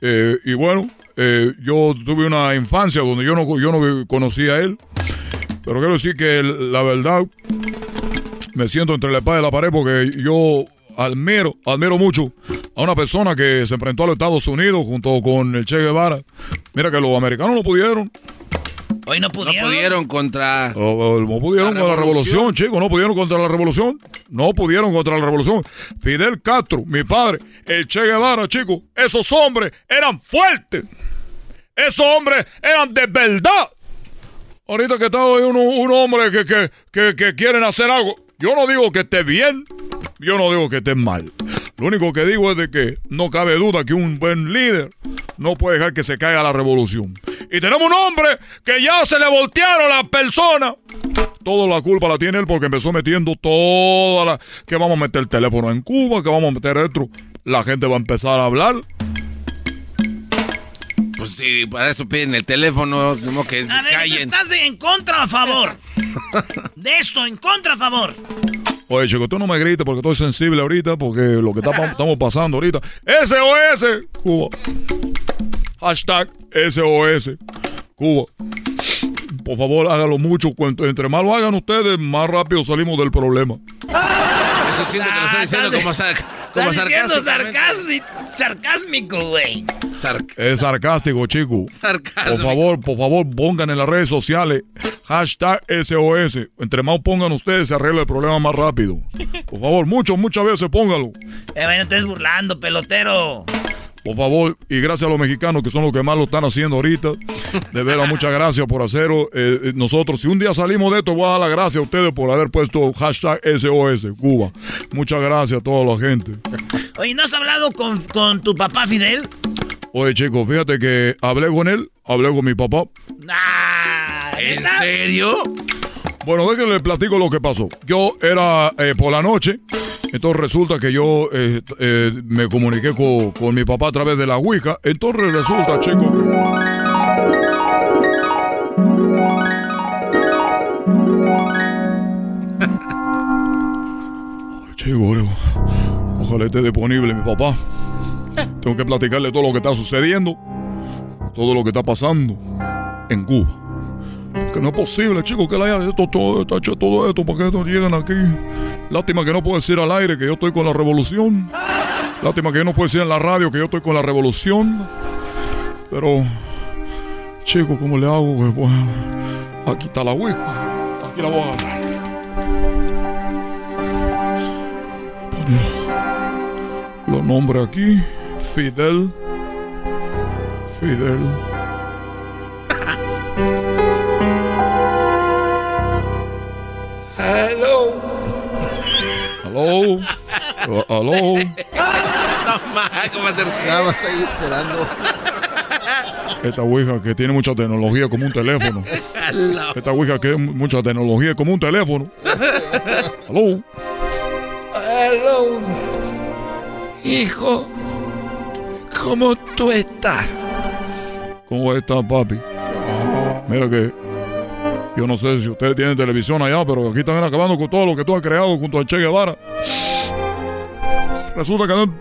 Eh, y bueno, eh, yo tuve una infancia donde yo no, yo no conocí a él. Pero quiero decir que la verdad, me siento entre la espada y la pared porque yo admiro, admiro mucho a una persona que se enfrentó a los Estados Unidos junto con el Che Guevara. Mira que los americanos no pudieron.
Hoy no
No
pudieron.
pudieron contra.
O- o- No pudieron
La
con la
revolución.
revolución, chicos, no pudieron contra la revolución. No pudieron contra la revolución. Fidel Castro, mi padre, el Che Guevara, chicos, esos hombres eran fuertes. Esos hombres eran de verdad. Ahorita que está hoy un, un hombre que, que, que, que quieren hacer algo, yo no digo que esté bien, yo no digo que esté mal. Lo único que digo es de que no cabe duda que un buen líder no puede dejar que se caiga la revolución. Y tenemos un hombre que ya se le voltearon las personas. Toda la culpa la tiene él porque empezó metiendo toda la... Que vamos a meter el teléfono en Cuba, que vamos a meter esto. La gente va a empezar a hablar.
Pues sí, para eso piden el teléfono, como que
A ver, ¿tú
callen.
¿estás en contra a favor? De esto, en contra a favor.
Oye, chico, tú no me grites porque estoy sensible ahorita, porque lo que está estamos pasando ahorita. SOS, Cuba. Hashtag SOS, Cuba. Por favor, hágalo mucho. Cuanto- Entre más lo hagan ustedes, más rápido salimos del problema.
Eso siento que lo está diciendo como, como sarcásticamente.
sarcásmico, sarcásmico, güey.
Sarc-
Es sarcástico, chico. Por favor, por favor, pongan en las redes sociales hashtag SOS. Entre más pongan ustedes, se arregla el problema más rápido. Por favor, mucho, muchas veces póngalo.
Eh, no estés burlando, pelotero.
Por favor, y gracias a los mexicanos que son los que más lo están haciendo ahorita. De veras, muchas gracias por hacerlo. Eh, eh, nosotros, si un día salimos de esto, voy a dar las gracias a ustedes por haber puesto hashtag SOS Cuba. Muchas gracias a toda la gente.
Oye, ¿no has hablado con, con tu papá Fidel?
Oye, chicos, fíjate que hablé con él, hablé con mi papá.
¿En serio?
Bueno, déjenme les platico lo que pasó. Yo era eh, por la noche, entonces resulta que yo eh, eh, me comuniqué con, con mi papá a través de la Ouija. Entonces resulta, chicos, que... Chico, ojalá esté disponible mi papá. Tengo que platicarle todo lo que está sucediendo, todo lo que está pasando en Cuba. Que no es posible, chicos, que le haya esto, todo, hecho todo esto para que estos lleguen aquí. Lástima que no puedo decir al aire que yo estoy con la revolución. Lástima que yo no puedo decir en la radio que yo estoy con la revolución. Pero, chicos, ¿cómo le hago? Pues, bueno, aquí está la Wii. Aquí la voy a agarrar. Poner los nombres aquí. Fidel. Fidel. Aló. Uh, Aló.
No más, ¿cómo hacer?
Esperando.
Esta Ouija que tiene mucha tecnología como un teléfono. Esta Ouija que es mucha tecnología como un teléfono. Aló.
Hello. Hijo, ¿cómo tú estás?
¿Cómo está, papi? Mira que Yo no sé si ustedes tienen televisión allá, pero aquí están acabando con todo lo que tú has creado junto a Che Guevara. Resulta que no-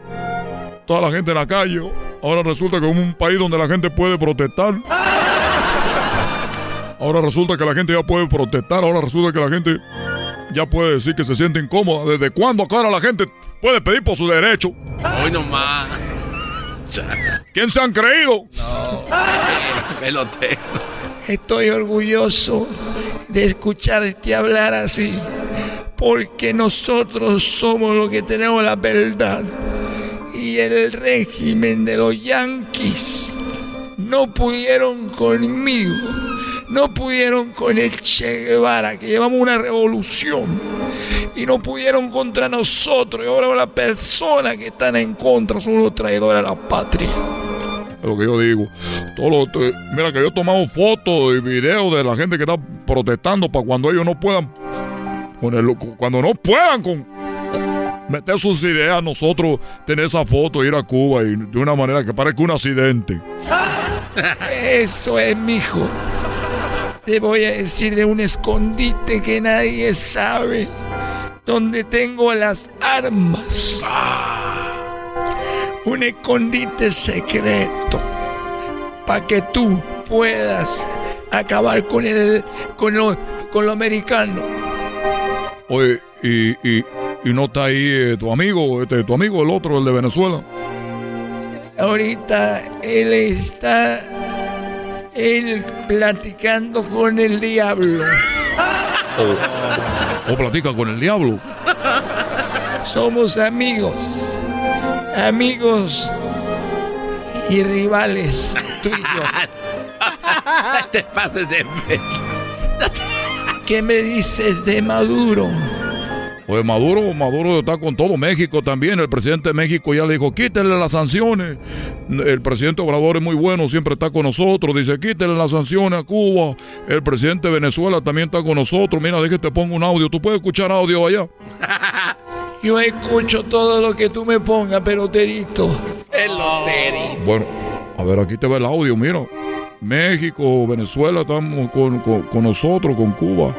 toda la gente en la calle. Ahora resulta que es un país donde la gente puede protestar. Ahora resulta que la gente ya puede protestar. Ahora resulta que la gente ya puede decir que se siente incómoda. ¿Desde cuándo acá ahora la gente puede pedir por su derecho?
Hoy nomás.
¿Quién se han creído?
Pelotero.
Estoy orgulloso de escucharte hablar así, porque nosotros somos los que tenemos la verdad. Y el régimen de los yanquis no pudieron conmigo, no pudieron con el Che Guevara, que llevamos una revolución, y no pudieron contra nosotros, y ahora las personas que están en contra son los traidores a la patria.
Es lo que yo digo. Todo lo- mira que yo he tomado fotos y videos de la gente que está protestando para cuando ellos no puedan. con el- cuando no puedan con meter sus ideas, nosotros tener esa foto, ir a Cuba y de una manera que parezca un accidente.
Eso es, mijo. Te voy a decir de un escondite que nadie sabe. Donde tengo las armas. Un escondite secreto. Para que tú puedas acabar con el. con lo, con lo americano.
Oye, y, y, y no está ahí eh, tu amigo, este, tu amigo, el otro, el de Venezuela.
Ahorita él está. Él platicando con el diablo.
O, o platica con el diablo.
Somos amigos. Amigos y rivales, tú y yo.
Te pases de fe.
¿Qué me dices de Maduro?
Pues Maduro, Maduro está con todo México también. El presidente de México ya le dijo, quítenle las sanciones. El presidente Obrador es muy bueno, siempre está con nosotros. Dice, quítenle las sanciones a Cuba. El presidente de Venezuela también está con nosotros. Mira, déjate te pongo un audio. ¿Tú puedes escuchar audio allá?
Yo escucho todo lo que tú me pongas, peloterito.
Bueno, a ver, aquí te ve el audio, mira. México, Venezuela, estamos con, con- con nosotros, con Cuba.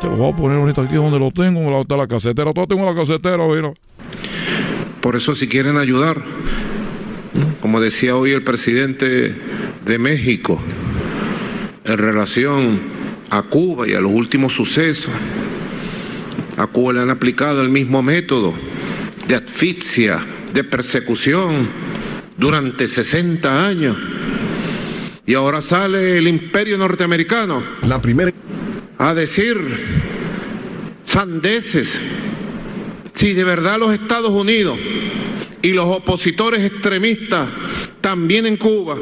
Te lo voy a poner ahorita aquí donde lo tengo, la, está la casetera. Todo tengo la casetera, mira.
Por eso si quieren ayudar, como decía hoy el presidente de México, en relación a Cuba y a los últimos sucesos, a Cuba le han aplicado el mismo método de asfixia, de persecución durante 60 años. Y ahora sale el imperio norteamericano. La primera. A decir sandeces. Si de verdad los Estados Unidos y los opositores extremistas, también en Cuba,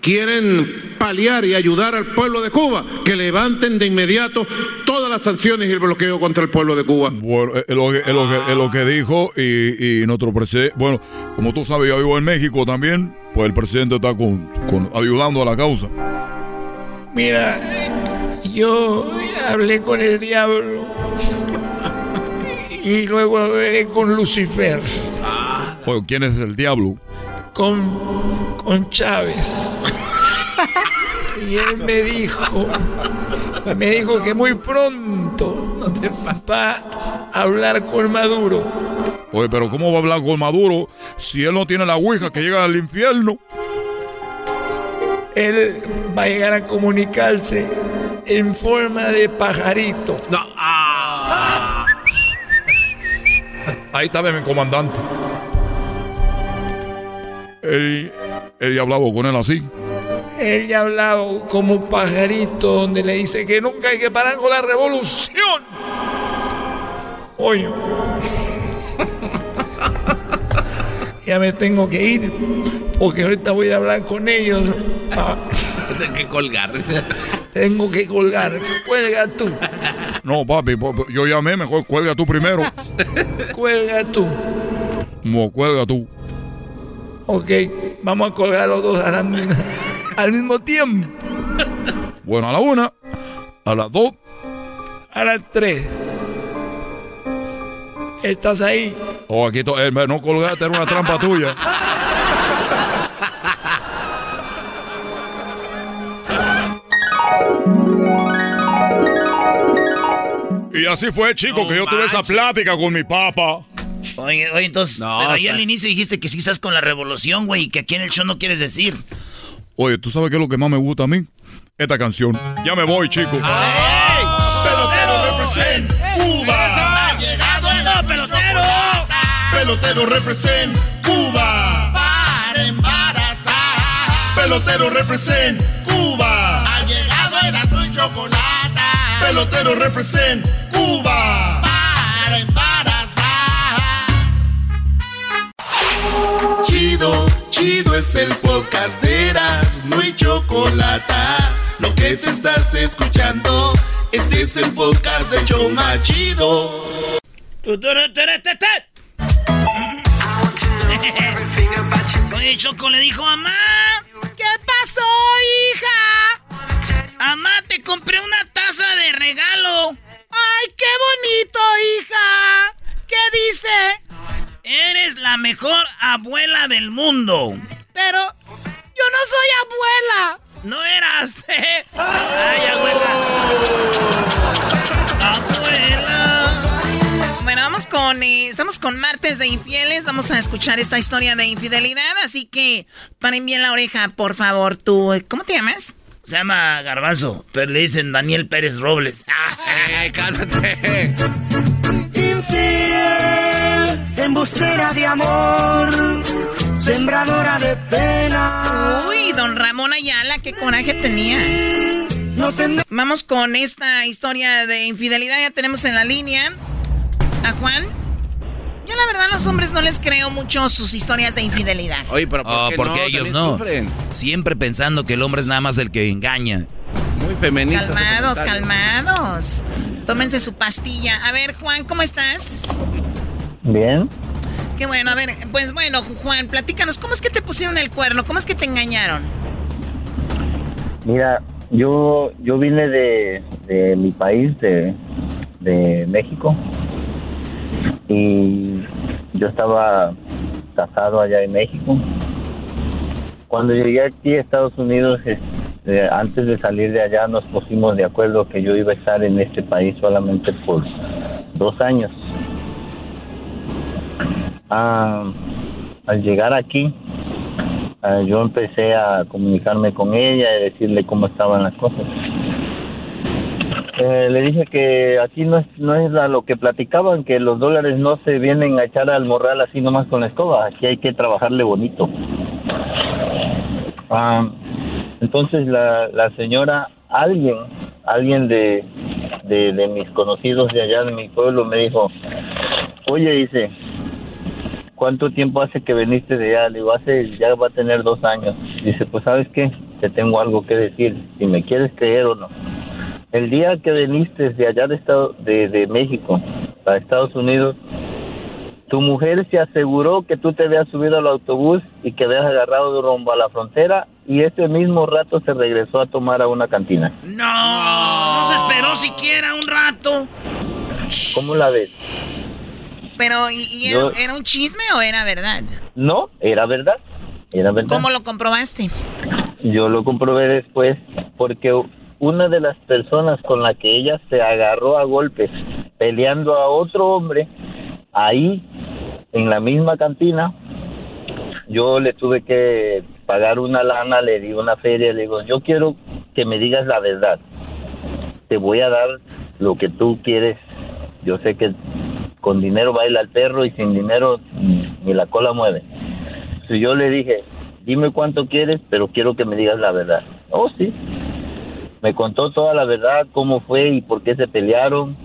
quieren paliar y ayudar al pueblo de Cuba, que levanten de inmediato todas las sanciones y el bloqueo contra el pueblo de Cuba.
Bueno, es lo que, es lo que, es lo que dijo y, y nuestro presidente, bueno, como tú sabes, yo vivo en México también, pues el presidente está con, con- ayudando a la causa.
Mira, yo hablé con el diablo y luego hablé con Lucifer,
Oye, ¿quién es el diablo?
con, con Chávez. Y él me dijo, me dijo que muy pronto va a hablar con Maduro.
Oye, pero ¿cómo va a hablar con Maduro si él no tiene la ouija que llega al infierno?
Él va a llegar a comunicarse en forma de pajarito.
No,
Ahí está mi comandante. Él, él hablaba con él así.
Él ya ha hablado como un pajarito donde le dice que nunca hay que parar con la revolución. Oye. ya me tengo que ir porque ahorita voy a hablar con ellos.
Tengo que colgar.
tengo que colgar. Cuelga tú.
No, papi, yo llamé, mejor cuelga tú primero.
Cuelga tú.
No, cuelga tú.
Ok, vamos a colgar los dos a la mi- al mismo tiempo.
Bueno, a la una, a las dos,
A las tres. ¿Estás ahí?
o aquí to- eh, no colgaste, era una trampa tuya. Y así fue, chico, que yo tuve esa plática con mi papá.
Oye, oye, entonces,
No,
pero ahí al inicio dijiste que sí estás con la revolución, güey, y que aquí en el show no quieres decir.
Oye, ¿tú sabes qué es lo que más me gusta a mí? Esta canción. Ya me voy, chico.
Pelotero represent Cuba.
Ha llegado el pelotero.
Pelotero represent Cuba.
Para embarazar.
Pelotero represent Cuba.
Ha llegado el azul y chocolate.
Pelotero represent Cuba. Chido, chido es el podcast de Eras, no hay chocolate. Lo que te estás escuchando, este es el podcast de Choma Chido.
Oye, Choco le dijo, mamá, ¿qué pasó, hija? Mamá, te compré una taza de regalo. ¡Ay, qué bonito, hija! ¿Qué dice? Eres la mejor abuela del mundo. Pero yo no soy abuela. No eras. Ay, abuela. Bueno, vamos con. eh, estamos con martes de infieles. Vamos a escuchar esta historia de infidelidad. Así que paren bien la oreja, por favor. Tú, eh, ¿cómo te llamas? Se llama Garbanzo, pero le dicen Daniel Pérez Robles.
¡Eh, cálmate!
Infiel, embustera de amor, sembradora de pena.
Uy, don Ramón Ayala, qué coraje tenía. Vamos con esta historia de infidelidad. Ya tenemos en la línea a Juan. Yo la verdad a los hombres no les creo mucho sus historias de infidelidad.
Oye, pero ¿por
Oh,
qué
porque
no?
ellos no.
sufren.
Siempre pensando que el hombre es nada más el que engaña.
Muy feminista.
Calmados, calmados. Tómense su pastilla. A ver, Juan, ¿cómo estás?
Bien.
Qué bueno, a ver, pues bueno, Juan, platícanos, ¿cómo es que te pusieron el cuerno? ¿Cómo es que te engañaron?
Mira, yo yo vine de, de mi país, de, de México, y yo estaba casado allá en México. Cuando llegué aquí a Estados Unidos, este, antes de salir de allá, nos pusimos de acuerdo que yo iba a estar en este país solamente por dos años. Ah, al llegar aquí, ah, yo empecé a comunicarme con ella y decirle cómo estaban las cosas. Eh, le dije que aquí no es, no es lo que platicaban, que los dólares no se vienen a echar al morral así nomás con la escoba, aquí hay que trabajarle bonito. Ah, entonces la, la señora, alguien, alguien de, de, mis conocidos de allá de mi pueblo me dijo, oye, dice, ¿cuánto tiempo hace que viniste de allá? Le digo, hace, ya va a tener dos años. Dice, pues sabes qué, te tengo algo que decir, si me quieres creer o no. El día que viniste de allá de, Estado, de, de México a Estados Unidos, tu mujer se aseguró que tú te habías subido al autobús y que habías agarrado de rumbo a la frontera y ese mismo rato se regresó a tomar a una cantina.
No, no se esperó siquiera un rato.
¿Cómo la ves?
Pero, ¿y, y
Yo-
era, era un chisme o era verdad?
No, era verdad. Era verdad.
¿Cómo lo comprobaste?
Yo lo comprobé después porque una de las personas con la que ella se agarró a golpes peleando a otro hombre ahí en la misma cantina, yo le tuve que pagar una lana, le di una feria, le digo, yo quiero que me digas la verdad. Te voy a dar lo que tú quieres. Yo sé que con dinero baila el perro y sin dinero ni la cola mueve. Si yo le dije, dime cuánto quieres, pero quiero que me digas la verdad. Oh, sí. Me contó toda la verdad, cómo fue y por qué se pelearon.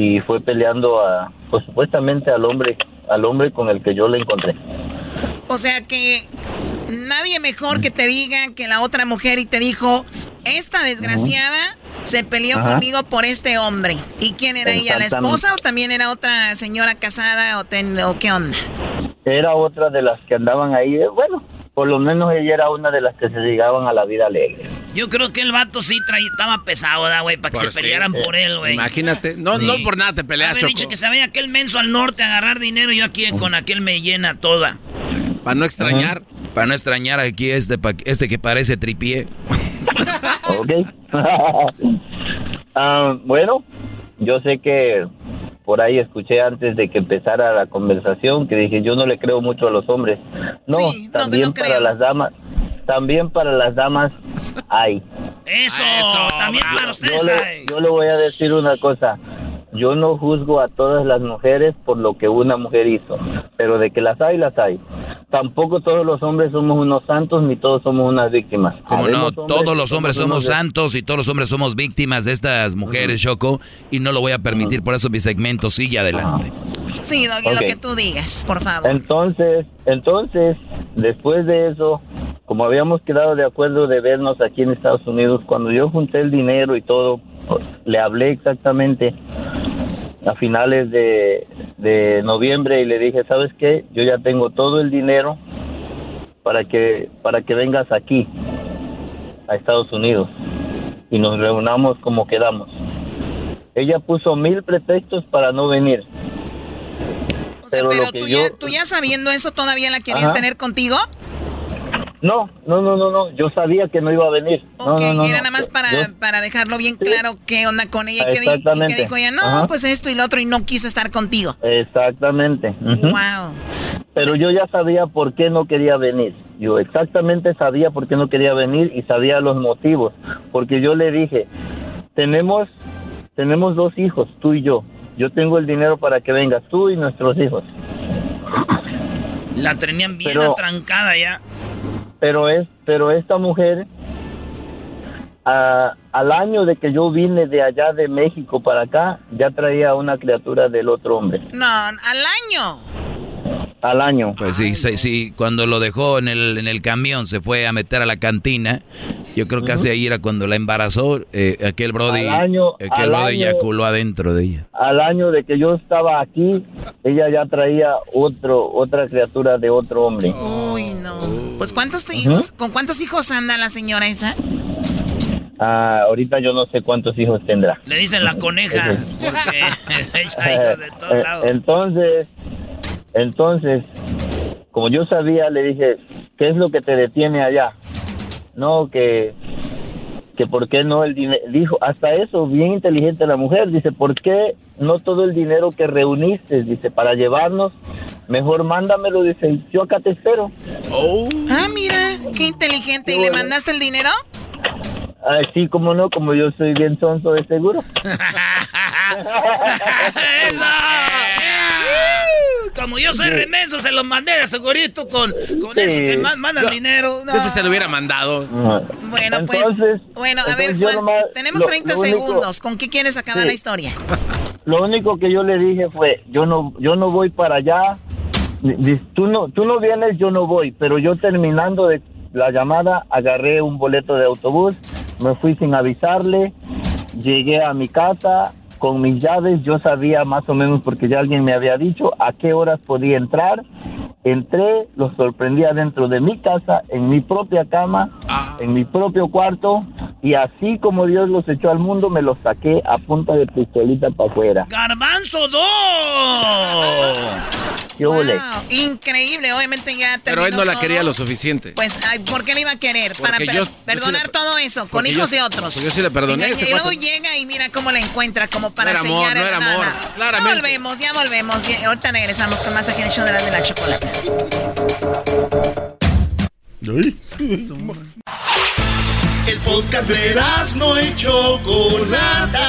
Y fue peleando a, pues supuestamente al hombre, al hombre con el que yo le encontré.
O sea que nadie mejor que te diga que la otra mujer y te dijo, esta desgraciada se peleó
Ajá.
conmigo por este hombre. ¿Y quién era ella? ¿La esposa o también era otra señora casada o, ten- o qué onda?
Era otra de las que andaban ahí. eh, Bueno, por lo menos ella era una de las que se llegaban a la vida alegre.
Yo creo que el vato sí traía, estaba pesado, ¿verdad, güey? Para que
Pues
se
sí.
pelearan por él, güey.
Imagínate. No,
Sí.
no por nada te peleas,
Haber
Choco.
dicho que se vaya aquel menso al norte a agarrar dinero y yo aquí con aquel me llena toda.
Para no extrañar.
Para no extrañar aquí este, pa- este que parece tripié.
Ok. Ah, bueno, yo sé que por ahí escuché antes de que empezara la conversación que dije yo no le creo mucho a los hombres. No, también para las damas, también para las damas hay.
Eso, también para ustedes
Yo le,
hay.
yo le voy a decir una cosa. Yo no juzgo a todas las mujeres por lo que una mujer hizo, pero de que las hay, las hay. Tampoco todos los hombres somos unos santos ni todos somos unas víctimas.
Como no, todos los hombres somos santos y todos los hombres somos víctimas de estas mujeres, Choco, y no lo voy a permitir, por eso mi segmento sigue adelante.
Sí, Doggy,
Ok.
lo que tú digas, por favor.
Entonces, entonces, después de eso, como habíamos quedado de acuerdo de vernos aquí en Estados Unidos, cuando yo junté el dinero y todo, le hablé exactamente a finales de, de noviembre y le dije, ¿sabes qué? Yo ya tengo todo el dinero para que, para que vengas aquí, a Estados Unidos, y nos reunamos como quedamos. Ella puso mil pretextos para no venir. Pero
Pero
lo que
tú,
yo...
ya, tú ya sabiendo eso, ¿todavía la querías
Ajá.
tener contigo?
No, no, no, no, no, yo sabía que no iba a venir.
Ok,
no, no,
y era nada más para,
Yo-
para dejarlo bien claro qué onda con ella. que
Exactamente.
que dijo ella, no,
Ajá.
pues esto y lo otro, y no quiso estar contigo.
Exactamente.
Wow.
Pero yo ya sabía por qué no quería venir. Yo exactamente sabía por qué no quería venir y sabía los motivos. Porque yo le dije, tenemos, tenemos dos hijos, tú y yo. Yo tengo el dinero para que vengas tú y nuestros hijos.
La tenían bien
Pero-
atrancada ya.
Pero es, pero esta mujer, a- al año de que yo vine de allá de México para acá, ya traía una criatura del otro hombre.
No, al año.
Al año.
Pues sí, sí, sí, cuando lo dejó en el, en el camión, se fue a meter a la cantina. Yo creo que hace ahí era cuando la embarazó. eh, aquel Brody,
Al año-
aquel
al
Brody
año-
eyaculó adentro de ella.
Al año de que yo estaba aquí, ella ya traía otro, otra criatura de otro hombre.
Uy, no. Pues ¿cuántos hijos, ¿con cuántos hijos anda la señora esa?
Ah, ahorita yo no sé cuántos hijos tendrá.
Le dicen la coneja. Porque echa hijos de todos
Eh,
lados.
Entonces, entonces, como yo sabía, le dije, ¿qué es lo que te detiene allá? No, que, que por qué no el dinero, dijo, hasta eso, bien inteligente la mujer, dice, ¿por qué no todo el dinero que reuniste? Dice, para llevarnos, mejor mándamelo, dice, yo acá te espero.
Ah, mira, qué inteligente. ¿Y le mandaste el dinero?
Así como no, como yo soy bien sonso de seguro.
Como yo soy remenso, se los mandé de segurito con, con
Sí.
eso que más mandan
Yo-
dinero. No.
Ese se lo hubiera mandado.
Bueno, pues.
Entonces-
Bueno, a ver, Juan,
nomás-
tenemos
lo-
30
lo único-
segundos. ¿Con qué quieres acabar
Sí.
la historia?
Lo único que yo le dije fue, yo no, yo no voy para allá. Tú no, tú no vienes, yo no voy. Pero yo terminando de la llamada, agarré un boleto de autobús, me fui sin avisarle, llegué a mi casa con mis llaves. Yo sabía más o menos porque ya alguien me había dicho a qué horas podía entrar. Entré, los sorprendí adentro de mi casa, en mi propia cama, en mi propio cuarto, y así como Dios los echó al mundo, me los saqué a punta de pistolita para afuera.
¡Garbanzo 2!
Increíble, obviamente ya
Pero él
terminó
no la
todo.
quería lo suficiente.
Pues, ay, ¿por qué le iba a querer? Para
Porque yo-
perdonar todo eso, con hijos
yo-
de otros.
porque yo sí le perdoné
Y,
este
y luego llega y mira cómo la encuentra, como para
No era amor,
sellar.
no
el-
era amor,
Ya
claramente.
volvemos, ya volvemos. Bien, ahorita regresamos con más aquí en el show de la, de la chocolate.
El podcast de no y Chocolata.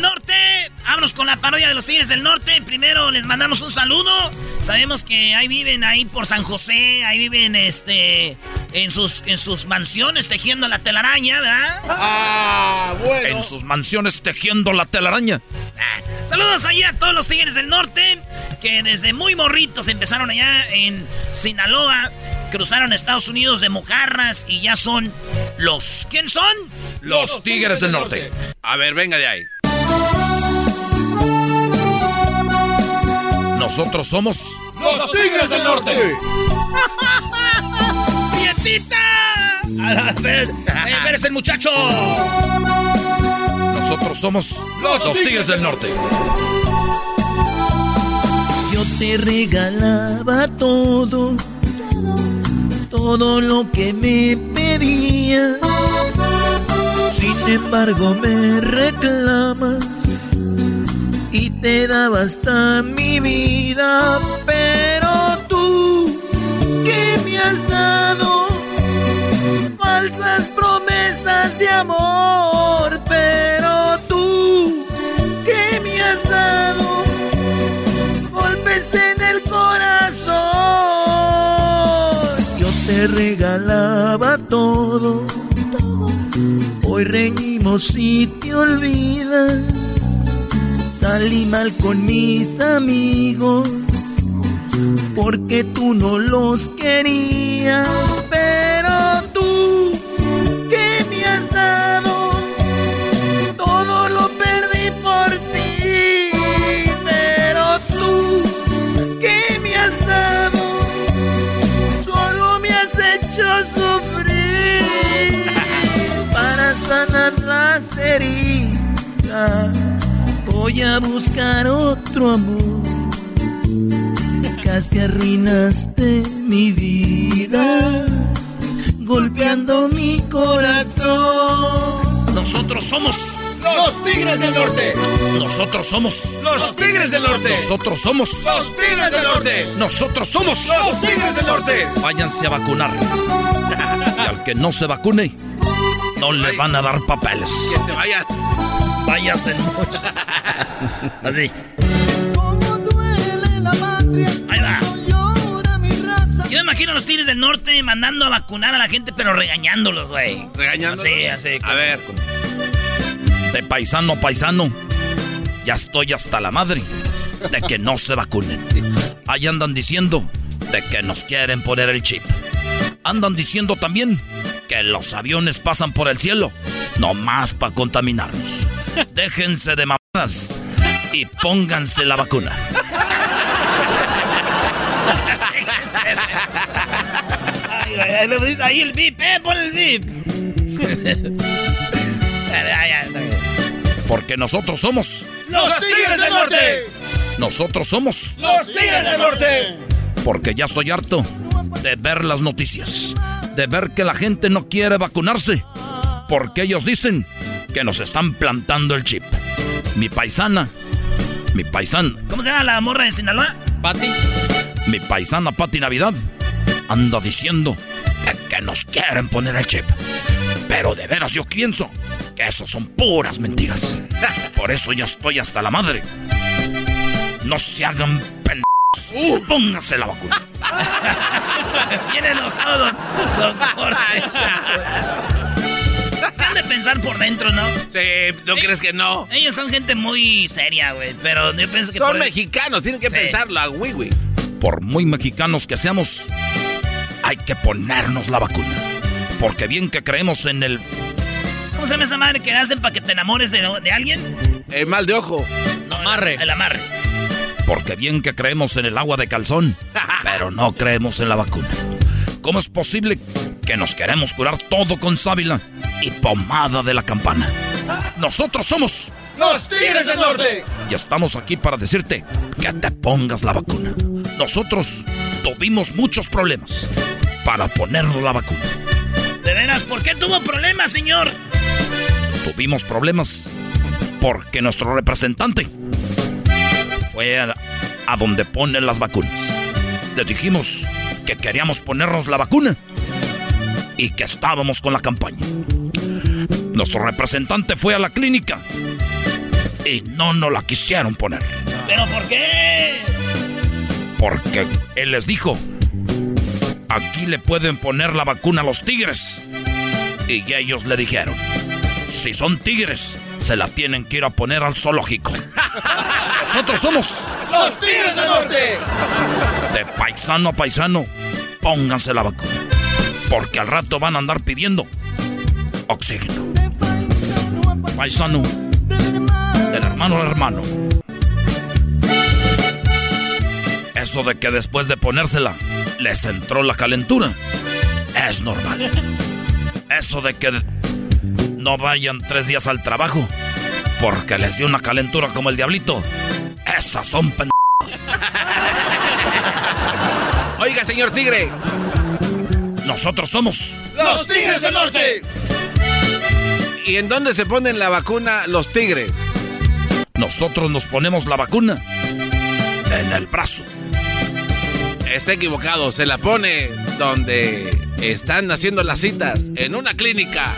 Del Norte. Vámonos con la parodia de los Tigres del Norte. Primero les mandamos un saludo. Sabemos que ahí viven ahí por San José, ahí viven este en sus en sus mansiones tejiendo la telaraña, ¿verdad?
Ah, bueno. En sus mansiones tejiendo la telaraña.
Ah, Saludos ahí a todos los Tigres del Norte que desde muy morritos empezaron allá en Sinaloa, cruzaron a Estados Unidos de mojarras y ya son los ¿quién son?
Los Tigres del Norte.
A ver, venga de ahí.
Nosotros somos
Los Tigres del Norte.
¡Pietita! Espérese, eh, el muchacho.
Nosotros somos
Los
los,
Tigres
del Norte.
te regalaba todo, todo lo que me pedías. Sin embargo me reclamas y te daba hasta mi vida, pero tú, ¿qué me has dado? Falsas promesas de amor, pero tú, ¿qué me has dado? Golpes en el corazón, yo te regalaba todo. Hoy reñimos y te olvidas Salí mal con mis amigos porque tú no los querías, pero tú, ¿qué me has dado? Todo lo perdí por ti, pero tú, ¿qué me has dado? Solo me has hecho sufrir para sanar las heridas voy a buscar otro amor. Casi arruinaste mi vida, golpeando mi corazón.
Nosotros somos
los Tigres del Norte.
Nosotros somos
los Tigres del Norte.
Nosotros somos
los Tigres del Norte.
Nosotros somos
los Tigres del Norte.
Váyanse a vacunar. y al que no se vacune, no le van a dar papeles.
Que se vayan.
Váyase mucho. Así. Ahí va.
Yo me imagino a los Tigres del Norte mandando a vacunar a la gente, pero regañándolos, güey.
¿Regañándolos?
Así, así.
A ver.
De paisano a paisano, ya estoy hasta la madre de que no se vacunen. Ahí andan diciendo de que nos quieren poner el chip. Andan diciendo también que los aviones pasan por el cielo, nomás para contaminarnos. Déjense de mamadas y pónganse la vacuna.
Ay, ahí el VIP, eh, pon el VIP.
Porque nosotros somos.
¡Los Tigres del Norte!
Nosotros somos.
¡Los Tigres del Norte!
Porque ya estoy harto de ver las noticias. De ver que la gente no quiere vacunarse. Porque ellos dicen que nos están plantando el chip. Mi paisana. Mi paisana.
¿Cómo se llama la morra de Sinaloa?
Pati. Mi paisana Pati Navidad anda diciendo que, nos quieren poner el chip. Pero de veras yo pienso que eso son puras mentiras. Por eso ya estoy hasta la madre. No se hagan pendejos. Pónganse la vacuna.
Bien enojado, don, doctor. Pensar por dentro, ¿no?
Sí, ¿no crees que no?
Ellos son gente muy seria, güey. Pero yo pienso que.
Son
por-
mexicanos, tienen que
Sí.
pensarlo, a güey, güey.
Por muy mexicanos que seamos, hay que ponernos la vacuna. Porque bien que creemos en el...
¿Cómo se llama esa madre que hacen para que te enamores de, de alguien?
El mal de ojo.
No, amarre. El amarre.
Porque bien que creemos en el agua de calzón, pero no creemos en la vacuna. ¿Cómo es posible que nos queremos curar todo con sábila y pomada de la campana? Nosotros somos
¡Los Tigres del Norte!
y estamos aquí para decirte que te pongas la vacuna. Nosotros tuvimos muchos problemas para ponernos la vacuna.
De veras, ¿por qué tuvo problemas, señor?
Tuvimos problemas porque nuestro representante fue a, a donde ponen las vacunas. Les dijimos que queríamos ponernos la vacuna y que estábamos con la campaña. Nuestro representante fue a la clínica y no nos la quisieron poner.
¿Pero por qué?
Porque él les dijo, aquí le pueden poner la vacuna a los tigres. Y ellos le dijeron, si son tigres, se la tienen que ir a poner al zoológico. Nosotros somos
¡Los Tigres del Norte!
de paisano a paisano, pónganse la vacuna. Porque al rato van a andar pidiendo oxígeno. Paisano, del hermano al hermano. Eso de que después de ponérsela les entró la calentura es normal. Eso de que no vayan tres días al trabajo porque les dio una calentura como el diablito, esas son pendejas.
Diga, señor Tigre.
Nosotros somos
los Tigres del Norte.
¿Y en dónde se ponen la vacuna los tigres?
Nosotros nos ponemos la vacuna en el brazo.
Está equivocado, se la pone donde están haciendo las citas, en una clínica.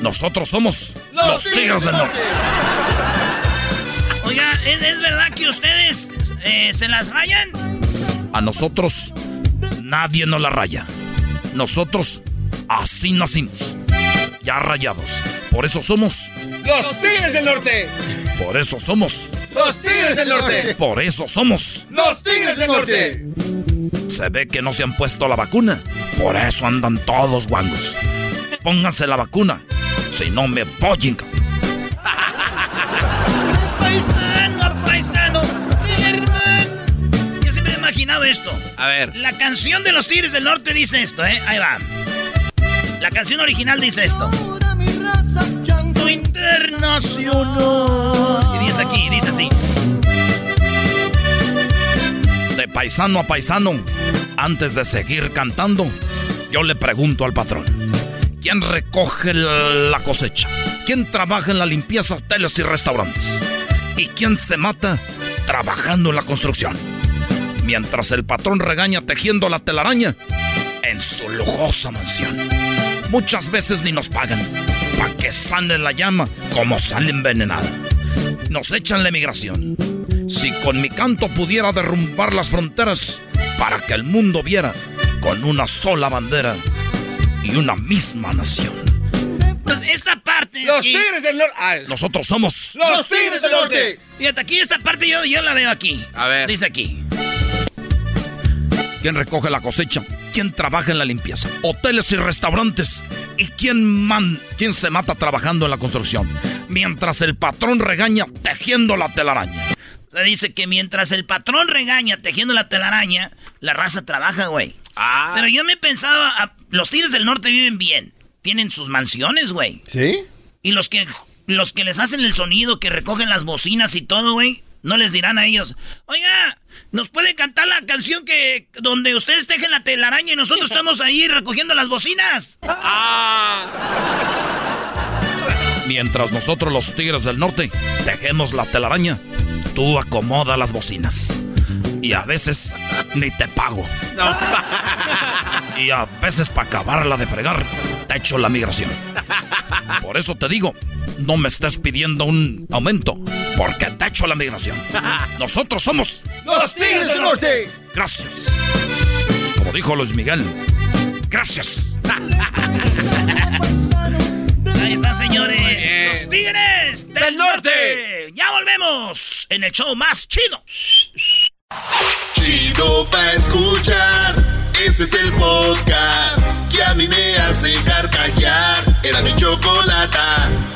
Nosotros somos los, Tigres del Norte.
Oiga, ¿es, es verdad que ustedes eh, se las rayan?
A nosotros nadie nos la raya. Nosotros así nacimos. Ya rayados. Por eso somos
Los Tigres del Norte.
Por eso somos
Los Tigres del Norte.
Por eso somos
Los Tigres del Norte.
Se ve que no se han puesto la vacuna. Por eso andan todos guangos. Pónganse la vacuna. Si no me apoyen.
A ver.
La canción de los Tigres del Norte dice esto, ¿eh? Ahí va. La canción original dice esto. Internacional. Y dice aquí, dice así.
De paisano a paisano, antes de seguir cantando, yo le pregunto al patrón. ¿Quién recoge la cosecha? ¿Quién trabaja en la limpieza, hoteles y restaurantes? ¿Y quién se mata trabajando en la construcción? Mientras el patrón regaña tejiendo la telaraña en su lujosa mansión. Muchas veces ni nos pagan para que sane la llama como sale envenenada. Nos echan la emigración. Si con mi canto pudiera derrumbar las fronteras para que el mundo viera con una sola bandera y una misma nación.
Pues esta parte.
Los
aquí-
Tigres del Norte.
Nosotros somos
Los Tigres del Norte.
Fíjate, aquí esta parte yo, yo la veo aquí.
A ver.
Dice aquí.
¿Quién recoge la cosecha? ¿Quién trabaja en la limpieza? Hoteles y restaurantes. ¿Y quién, man, quién se mata trabajando en la construcción? Mientras el patrón regaña tejiendo la telaraña.
Se dice que mientras el patrón regaña tejiendo la telaraña, la raza trabaja, güey.
Ah.
Pero yo me pensaba, ah, los Tigres del Norte viven bien. Tienen sus mansiones, güey.
¿Sí?
Y los que, los que les hacen el sonido, que recogen las bocinas y todo, güey, no les dirán a ellos, oiga, ¿nos puede cantar la canción que donde ustedes tejen la telaraña y nosotros estamos ahí recogiendo las bocinas?
Mientras nosotros los tigres del norte tejemos la telaraña, tú acomoda las bocinas. Y a veces ni te pago. Y a veces para acabarla de fregar, te echo la migración. Por eso te digo, no me estés pidiendo un aumento, porque te echo la migración. Nosotros somos
Los Tigres del Norte.
Gracias. Como dijo Luis Miguel, gracias.
Ahí está, señores. Los Tigres del, Norte. Ya volvemos en el show más chido.
Chido pa' escuchar. Este es el podcast que a mí me hace carcajear. Era mi chocolata.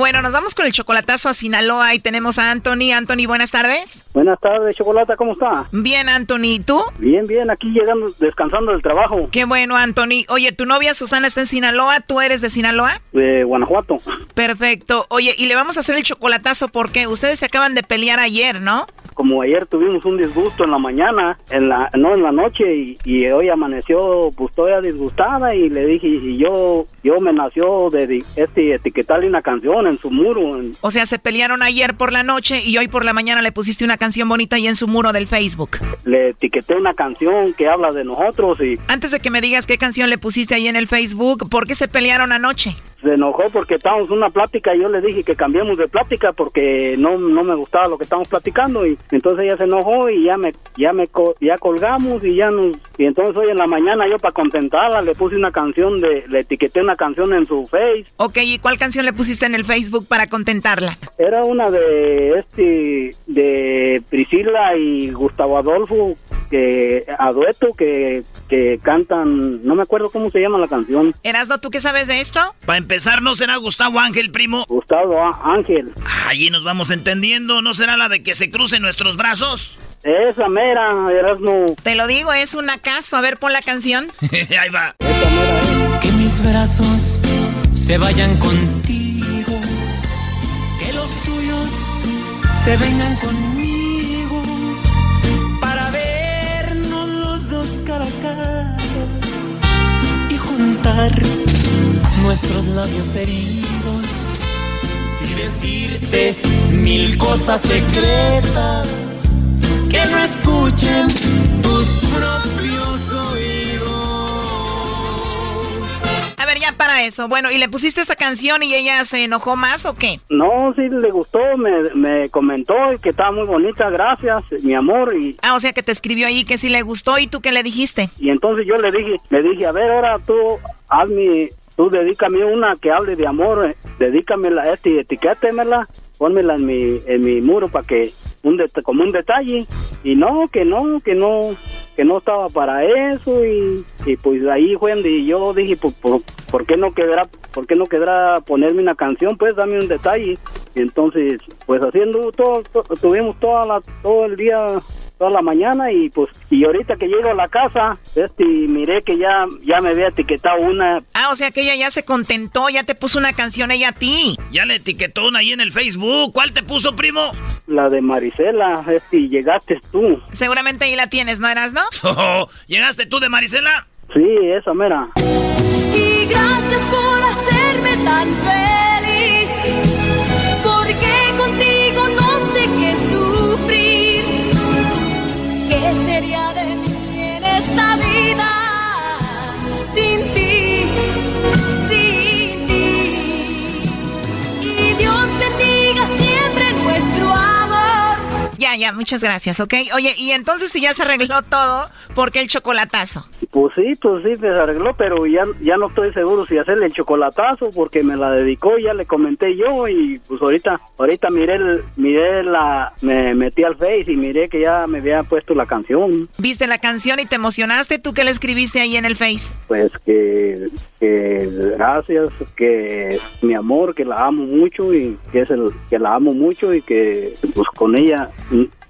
Bueno, nos vamos con el chocolatazo a Sinaloa y tenemos a Anthony. Anthony, buenas tardes.
Buenas tardes, Chocolata, ¿cómo está?
Bien, Anthony, ¿y tú?
Bien, bien, aquí llegando, descansando del trabajo
Qué bueno, Anthony. Oye, tu novia Susana está en Sinaloa, ¿tú eres de Sinaloa?
de Guanajuato.
Perfecto. Oye, y le vamos a hacer el chocolatazo porque ustedes se acaban de pelear ayer, ¿no?
Como ayer tuvimos un disgusto en la mañana, en la, no en la noche, y, y hoy amaneció pues todavía disgustada y le dije, y yo, yo me nació de este etiquetarle una canción en su muro.
O sea, se pelearon ayer por la noche y hoy por la mañana le pusiste una canción bonita ahí en su muro del Facebook.
le etiqueté una canción que habla de nosotros y
Antes de que me digas qué canción le pusiste ahí en el Facebook, ¿por qué se pelearon anoche?
Se enojó porque estábamos en una plática y yo le dije que cambiemos de plática porque no, no me gustaba lo que estábamos platicando y entonces ella se enojó y ya me ya me co- ya colgamos y ya nos y entonces hoy en la mañana yo para contentarla le puse una canción de le etiqueté una canción en su face
Ok, ¿y cuál canción le pusiste en el Facebook para contentarla?
era una de este de Priscila y Gustavo Adolfo que a dueto que, que cantan, no me acuerdo cómo se llama la canción.
Erasno, ¿tú qué sabes de esto?
Para empezar, ¿no será Gustavo Ángel, primo?
Gustavo Ángel.
Allí nos vamos entendiendo, ¿no será la de que se crucen nuestros brazos?
Esa mera, Erasmo.
Te lo digo, es un acaso. A ver, pon la canción.
Ahí va.
Que mis brazos se vayan contigo. Que los tuyos se vengan conmigo. Para vernos los dos cara a cara. Y juntar nuestros labios heridos. Y decirte mil cosas secretas que no escuchen tus propios oídos.
A ver, ya para eso. Bueno, ¿y le pusiste esa canción y ella se enojó más o qué?
No, sí le gustó, me, me comentó que estaba muy bonita, gracias, mi amor. y
Ah, o sea que te escribió ahí que sí le gustó y tú qué le dijiste.
Y entonces yo le dije, le dije, a ver, ahora tú hazme, tú dedícame una que hable de amor, eh, dedícamela esta y etiquétemela, pónmela en mi, en mi muro para que, un como un detalle. Y no, que no, que no, que no estaba para eso y, y pues ahí fue donde yo dije, pues, por, ¿por qué no quedará, por qué no quedará ponerme una canción? Pues dame un detalle. Entonces, pues haciendo todo, to- tuvimos toda la, todo el día toda la mañana y pues y ahorita que llego a la casa este miré que ya ya me había etiquetado una
Ah, o sea que ella ya se contentó, ya te puso una canción ella a ti.
Ya le etiquetó una ahí en el Facebook. ¿Cuál te puso, primo?
la de Marisela este llegaste tú
Seguramente ahí la tienes, ¿no eras, no?
¿Llegaste tú de Marisela?
sí esa mera
Y gracias por hacerme tan feliz. ¿Qué sería de mí en esta vida
Ya, muchas gracias, ¿ok? Oye, y entonces si ya se arregló todo, ¿por qué el chocolatazo?
pues sí pues sí se arregló pero ya ya no estoy seguro si hacerle el chocolatazo porque me la dedicó ya le comenté yo y pues ahorita ahorita miré el, miré la me metí al face y miré que ya me había puesto la canción
¿Viste la canción y te emocionaste? ¿Tú qué le escribiste ahí en el Face?
pues que, que gracias, que mi amor, que la amo mucho y que es el que la amo mucho y que pues con ella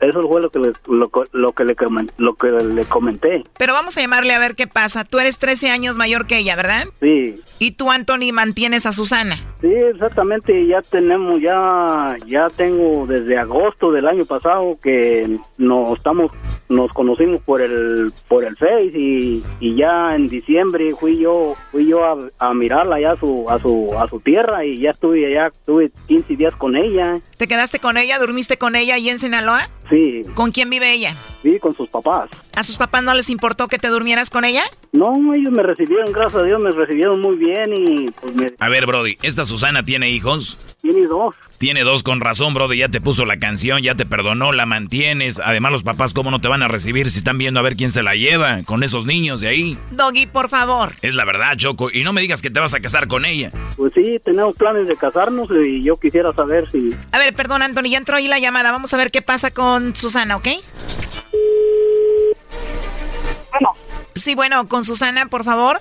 eso fue lo que le, lo, lo que le lo que le comenté.
Pero vamos a llamarle a ver qué pasa. Tú eres 13 años mayor que ella, ¿verdad?
Sí,
Y tú, Anthony, mantienes a Susana.
sí, exactamente, ya tenemos ya ya tengo desde agosto del año pasado que nos estamos nos conocimos por el por el Face y, y ya en diciembre fui yo fui yo a, a mirarla ya a su a su a su tierra y ya estuve allá estuve 15 días con ella.
¿Te quedaste con ella? ¿Durmiste con ella ahí en Sinaloa?
Sí,
¿Con quién vive ella?
sí, con sus papás.
¿A sus papás no les importó que te durmieras con ella?
No, ellos me recibieron, gracias a Dios, me recibieron muy bien y pues me
A ver, Brody, ¿esta Susana tiene hijos?
tiene dos.
Tiene dos con razón, Brody. Ya te puso la canción, ya te perdonó, la mantienes. Además, los papás, ¿cómo no te van a recibir si están viendo a ver quién se la lleva con esos niños de ahí?
Doggy, por favor.
Es la verdad, Choco. Y no me digas que te vas a casar con ella.
Pues sí, tenemos planes de casarnos y yo quisiera saber si
A ver, perdón, Anthony, ya entró ahí la llamada. Vamos a ver qué pasa con Susana, ¿ok? Sí, bueno, con Susana, por favor.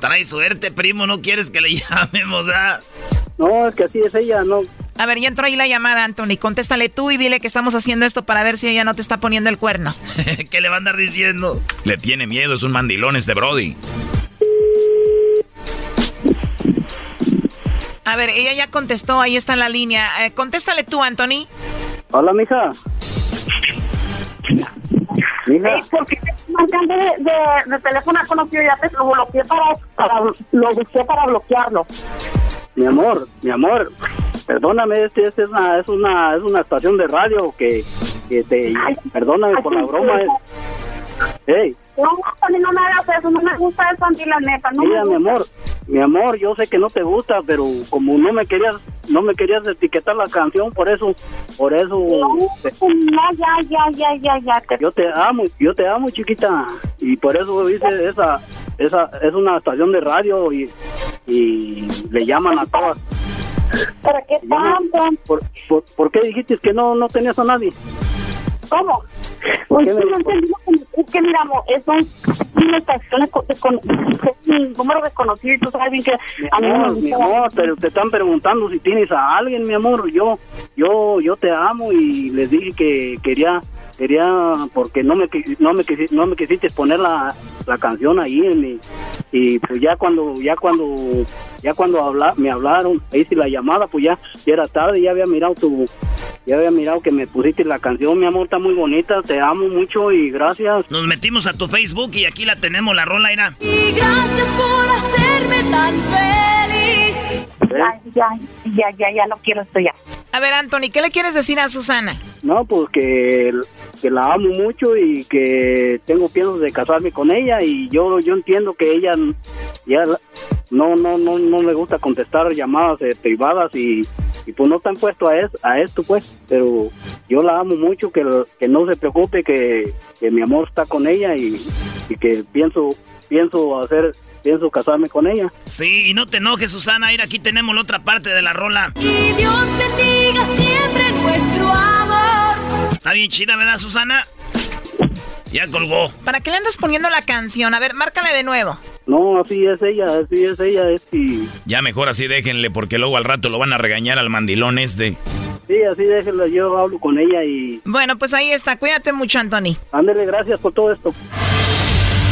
Trae suerte, primo, no quieres que le llamemos, ¿ah?
No, es que así es ella, no.
A ver, ya entró ahí la llamada, Anthony. Contéstale tú y dile que estamos haciendo esto para ver si ella no te está poniendo el cuerno.
¿Qué le va a andar diciendo?
Le tiene miedo, es un mandilón este Brody.
A ver, ella ya contestó, ahí está la línea. Eh, contéstale tú, Anthony.
Hola, mija. Mija.
Sí, porque marcando de, de, de teléfono conocido ya te lo bloqueé para, para lo busqué para bloquearlo.
Mi amor, mi amor, perdóname, este, este es una, es una, es una estación de radio que, que te, perdóname por la broma. Es, hey,
No, Anthony, no me hagas eso, no me gusta eso, Andy, la neta. No
Mira,
me
mi amor, mi amor, yo sé que no te gusta, pero como no me querías, no me querías etiquetar la canción, por eso, por eso, te-
No, ya, ya, ya, ya, ya. Te...
yo te amo, yo te amo, chiquita, y por eso hice esa, esa, es una estación de radio y, y le llaman a todas.
¿Para qué tanto?
¿Por, por, por qué dijiste que no, no tenías a nadie?
¿Cómo? Pues es que mira, amor, es un- una estación de, con- un número desconocido y tú sabes bien que a mí no
mi amor, te están preguntando si tienes a alguien, mi amor. Yo, yo, yo te amo y les dije que quería, quería, porque no me, no me, no me quisiste poner la, la canción ahí en mi, y pues ya cuando, ya cuando, ya cuando habla, me hablaron, hice la llamada, pues ya, ya era tarde, ya había mirado tu, ya había mirado que me pusiste la canción, mi amor, está muy bonita, te amo mucho y gracias.
Nos metimos a tu Facebook y aquí la tenemos, la rola era.
Y gracias por hacerme tan feliz.
Ya, ya, ya, ya, ya no quiero esto ya.
A ver, Anthony, ¿qué le quieres decir a Susana?
No, pues que, que la amo mucho y que tengo piensos de casarme con ella y yo yo entiendo que ella ya no no no no le gusta contestar llamadas eh, privadas y, y pues no están puesto a, es- a esto pues, pero yo la amo mucho que, que no se preocupe que, que mi amor está con ella y, y que pienso pienso hacer pienso casarme con ella.
Sí, y no te enojes, Susana. Mira, aquí tenemos la otra parte de la rola.
Y Dios bendiga siempre nuestro amor.
Está bien chida, ¿verdad, Susana? Ya colgó.
¿Para qué le andas poniendo la canción? A ver, márcale de nuevo.
No, así es ella, así es ella, es y
Ya mejor así déjenle, porque luego al rato lo van a regañar al mandilón este.
sí, así déjela, yo hablo con ella y
Bueno, pues ahí está. Cuídate mucho, Anthony.
ándele, gracias por todo esto.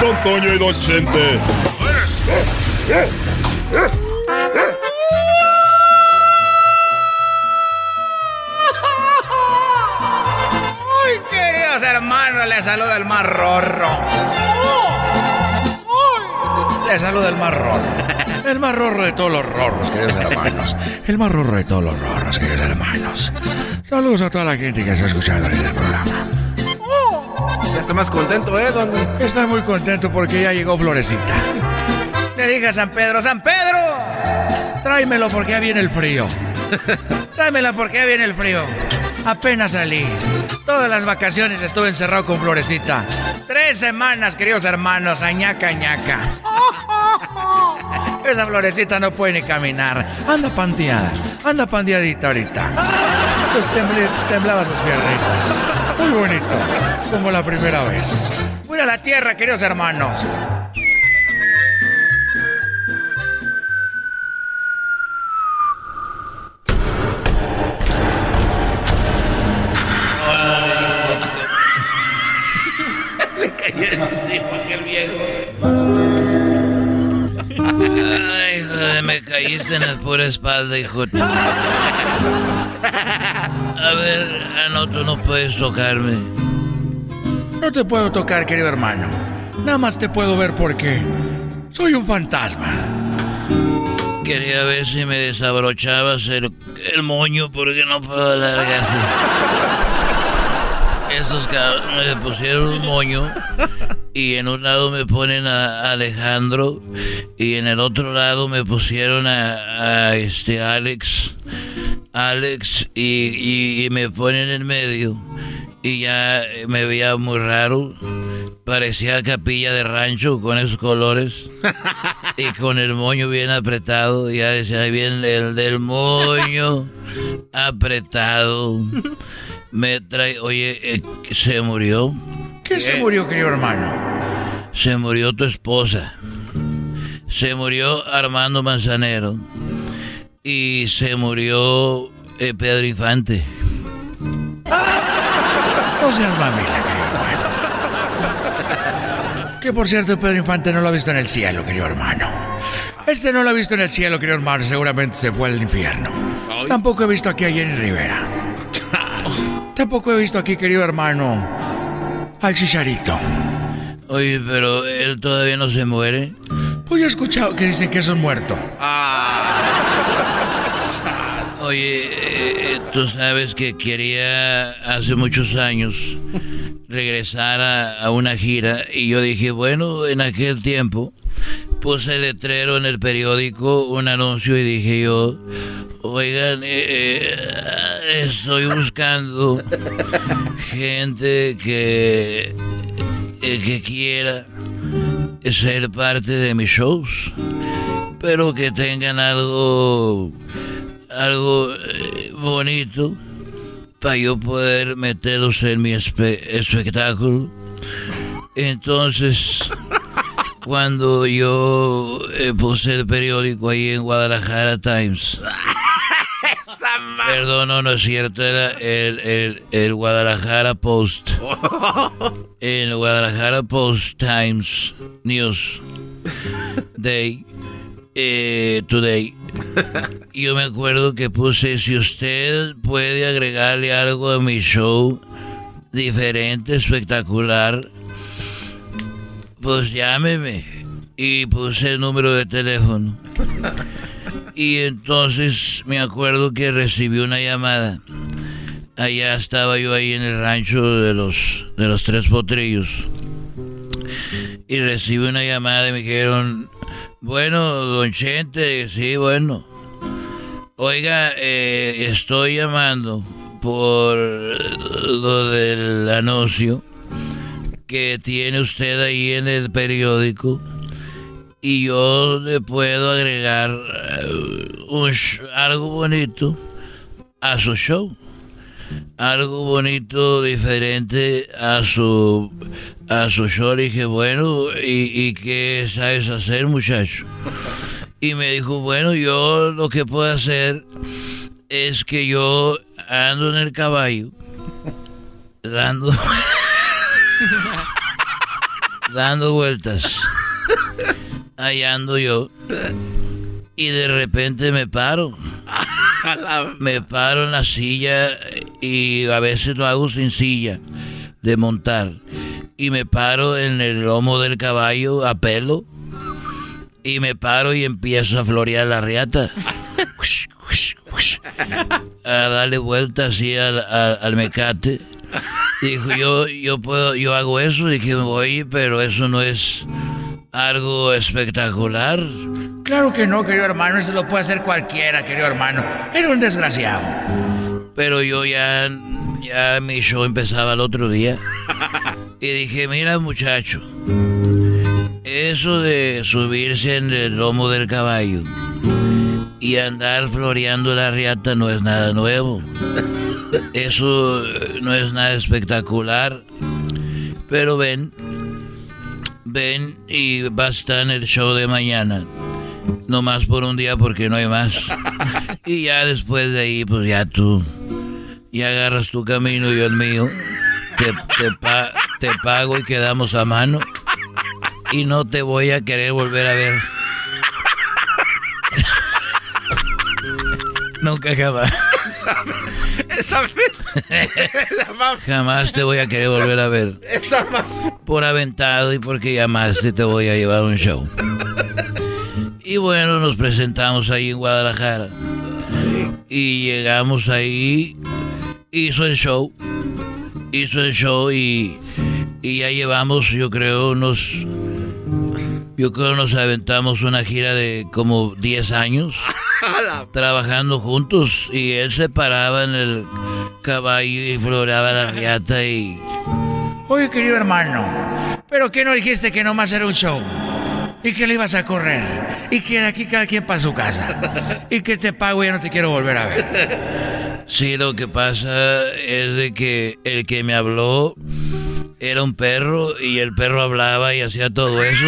Don Toño y Don Chente.
Ay, queridos hermanos, les saluda el más rorro. Les saluda el más. El más rorro de todos los rorros, queridos hermanos. El más rorro de todos los rorros, queridos hermanos. Saludos a toda la gente que está escuchando ahorita el programa.
Está más contento, ¿eh, don?
Estoy muy contento porque ya llegó Florecita. Le dije a San Pedro, San Pedro, tráemelo porque ya viene el frío. Tráemela porque ya viene el frío. Apenas salí. Todas las vacaciones estuve encerrado con Florecita. Tres semanas, queridos hermanos, añaca, añaca. Esa florecita no puede ni caminar. Anda panteada, anda pandeadita ahorita. Sus temblaba sus piernitas. Muy bonito, como la primera vez. Voy a la tierra, queridos hermanos.
Cayó encima aquel viejo. Ay, joder, me caíste en la pura espalda, hijo. A ver, ah, no, tú no puedes tocarme.
No te puedo tocar, querido hermano. Nada más te puedo ver porque soy un fantasma.
Quería ver si me desabrochabas el, el moño porque no puedo alargarse. Esos cabros me pusieron un moño y en un lado me ponen a Alejandro y en el otro lado me pusieron a, este Alex. Alex y, y- y me ponen en medio y ya me veía muy raro
Parecía capilla de rancho con esos colores. y con el moño bien apretado. Ya decía, viene el del moño apretado. Me trae, oye, eh, ¿se murió?
¿Quién se murió, querido hermano?
Se murió tu esposa. Se murió Armando Manzanero. Y se murió eh, Pedro Infante.
No seas mamila, querido hermano. Que por cierto, Pedro Infante no lo ha visto en el cielo, querido hermano. Este no lo ha visto en el cielo, querido hermano. Seguramente se fue al infierno. Tampoco he visto aquí a Jenny Rivera. Tampoco he visto aquí, querido hermano, al chicharito.
Oye, pero él todavía no se muere.
Pues yo he escuchado que dicen que es un muerto.
Oye, eh, tú sabes que quería hace muchos años regresar a, a una gira y yo dije, bueno, en aquel tiempo puse letrero en el periódico, un anuncio y dije yo, oigan, eh, eh, estoy buscando gente que, eh, que quiera ser parte de mis shows, pero que tengan algo, algo bonito para yo poder meterlos en mi espe- espectáculo. Entonces, cuando yo eh, puse el periódico ahí en Guadalajara Times, perdón, no, no es cierto, era el, el, el Guadalajara Post. El Guadalajara Post Times News Day. eh, today. Yo me acuerdo que puse, si usted puede agregarle algo a mi show, diferente, espectacular, pues llámeme. Y puse el número de teléfono. Y entonces me acuerdo que recibí una llamada. Allá estaba yo ahí en el rancho de los, de los tres potrillos. Y recibí una llamada y me dijeron, bueno, don Chente, sí, bueno. Oiga, eh, estoy llamando por lo del anuncio que tiene usted ahí en el periódico y yo le puedo agregar eh, algo bonito a su show. Algo bonito, diferente a su, a su show. Le dije, bueno, ¿y, ¿y qué sabes hacer, muchacho? Y me dijo, bueno, yo lo que puedo hacer es que yo ando en el caballo, dando, dando vueltas. Ahí ando yo. Y de repente me paro. Me paro en la silla y a veces lo hago sin silla de montar. Y me paro en el lomo del caballo a pelo. Y me paro y empiezo a florear la riata. A darle vuelta así al mecate. Dijo, yo, yo puedo, yo hago eso. Dije, oye, pero eso no es algo espectacular.
Claro que no, querido hermano, eso lo puede hacer cualquiera, querido hermano. Era un desgraciado.
Pero yo ya, ya mi show empezaba el otro día. Y dije, mira muchacho, eso de subirse en el lomo del caballo y andar floreando la riata no es nada nuevo. Eso eh, no es nada espectacular. Pero ven, ven y va a estar en el show de mañana. No más por un día porque no hay más. Y ya después de ahí, pues ya tú, ya agarras tu camino y yo el mío. Te, te, pa- te pago y quedamos a mano. Y no te voy a querer volver a ver. Nunca jamás.
Esa,
Jamás te voy a querer volver a ver.
esa
Por aventado y porque llamaste te voy a llevar a un show. Y bueno, nos presentamos ahí en Guadalajara. Y llegamos ahí, hizo el show, hizo el show y, y ya llevamos, yo creo, unos... Yo creo nos aventamos una gira de como 10 años trabajando juntos y él se paraba en el caballo y floreaba la riata y...
Oye, querido hermano, Pero que no dijiste que nomás era un show. Y que le ibas a correr. Y que de aquí cada quien para su casa. Y que te pago y ya no te quiero volver a ver.
Sí, lo que pasa es de que el que me habló era un perro y el perro hablaba y hacía todo eso.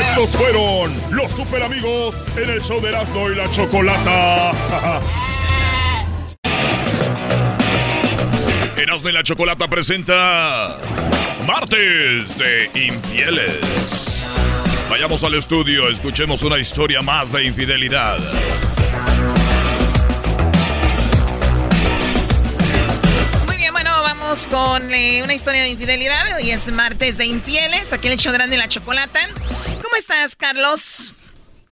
Estos fueron los super amigos en el show de Erasmo y la Chocolata. Erasmo y la Chocolata presenta Martes de Infieles. Vayamos al estudio, escuchemos una historia más de infidelidad.
Con eh, una historia de infidelidad. Hoy es martes de infieles. Aquí en el show de la chocolata. ¿Cómo estás, Carlos?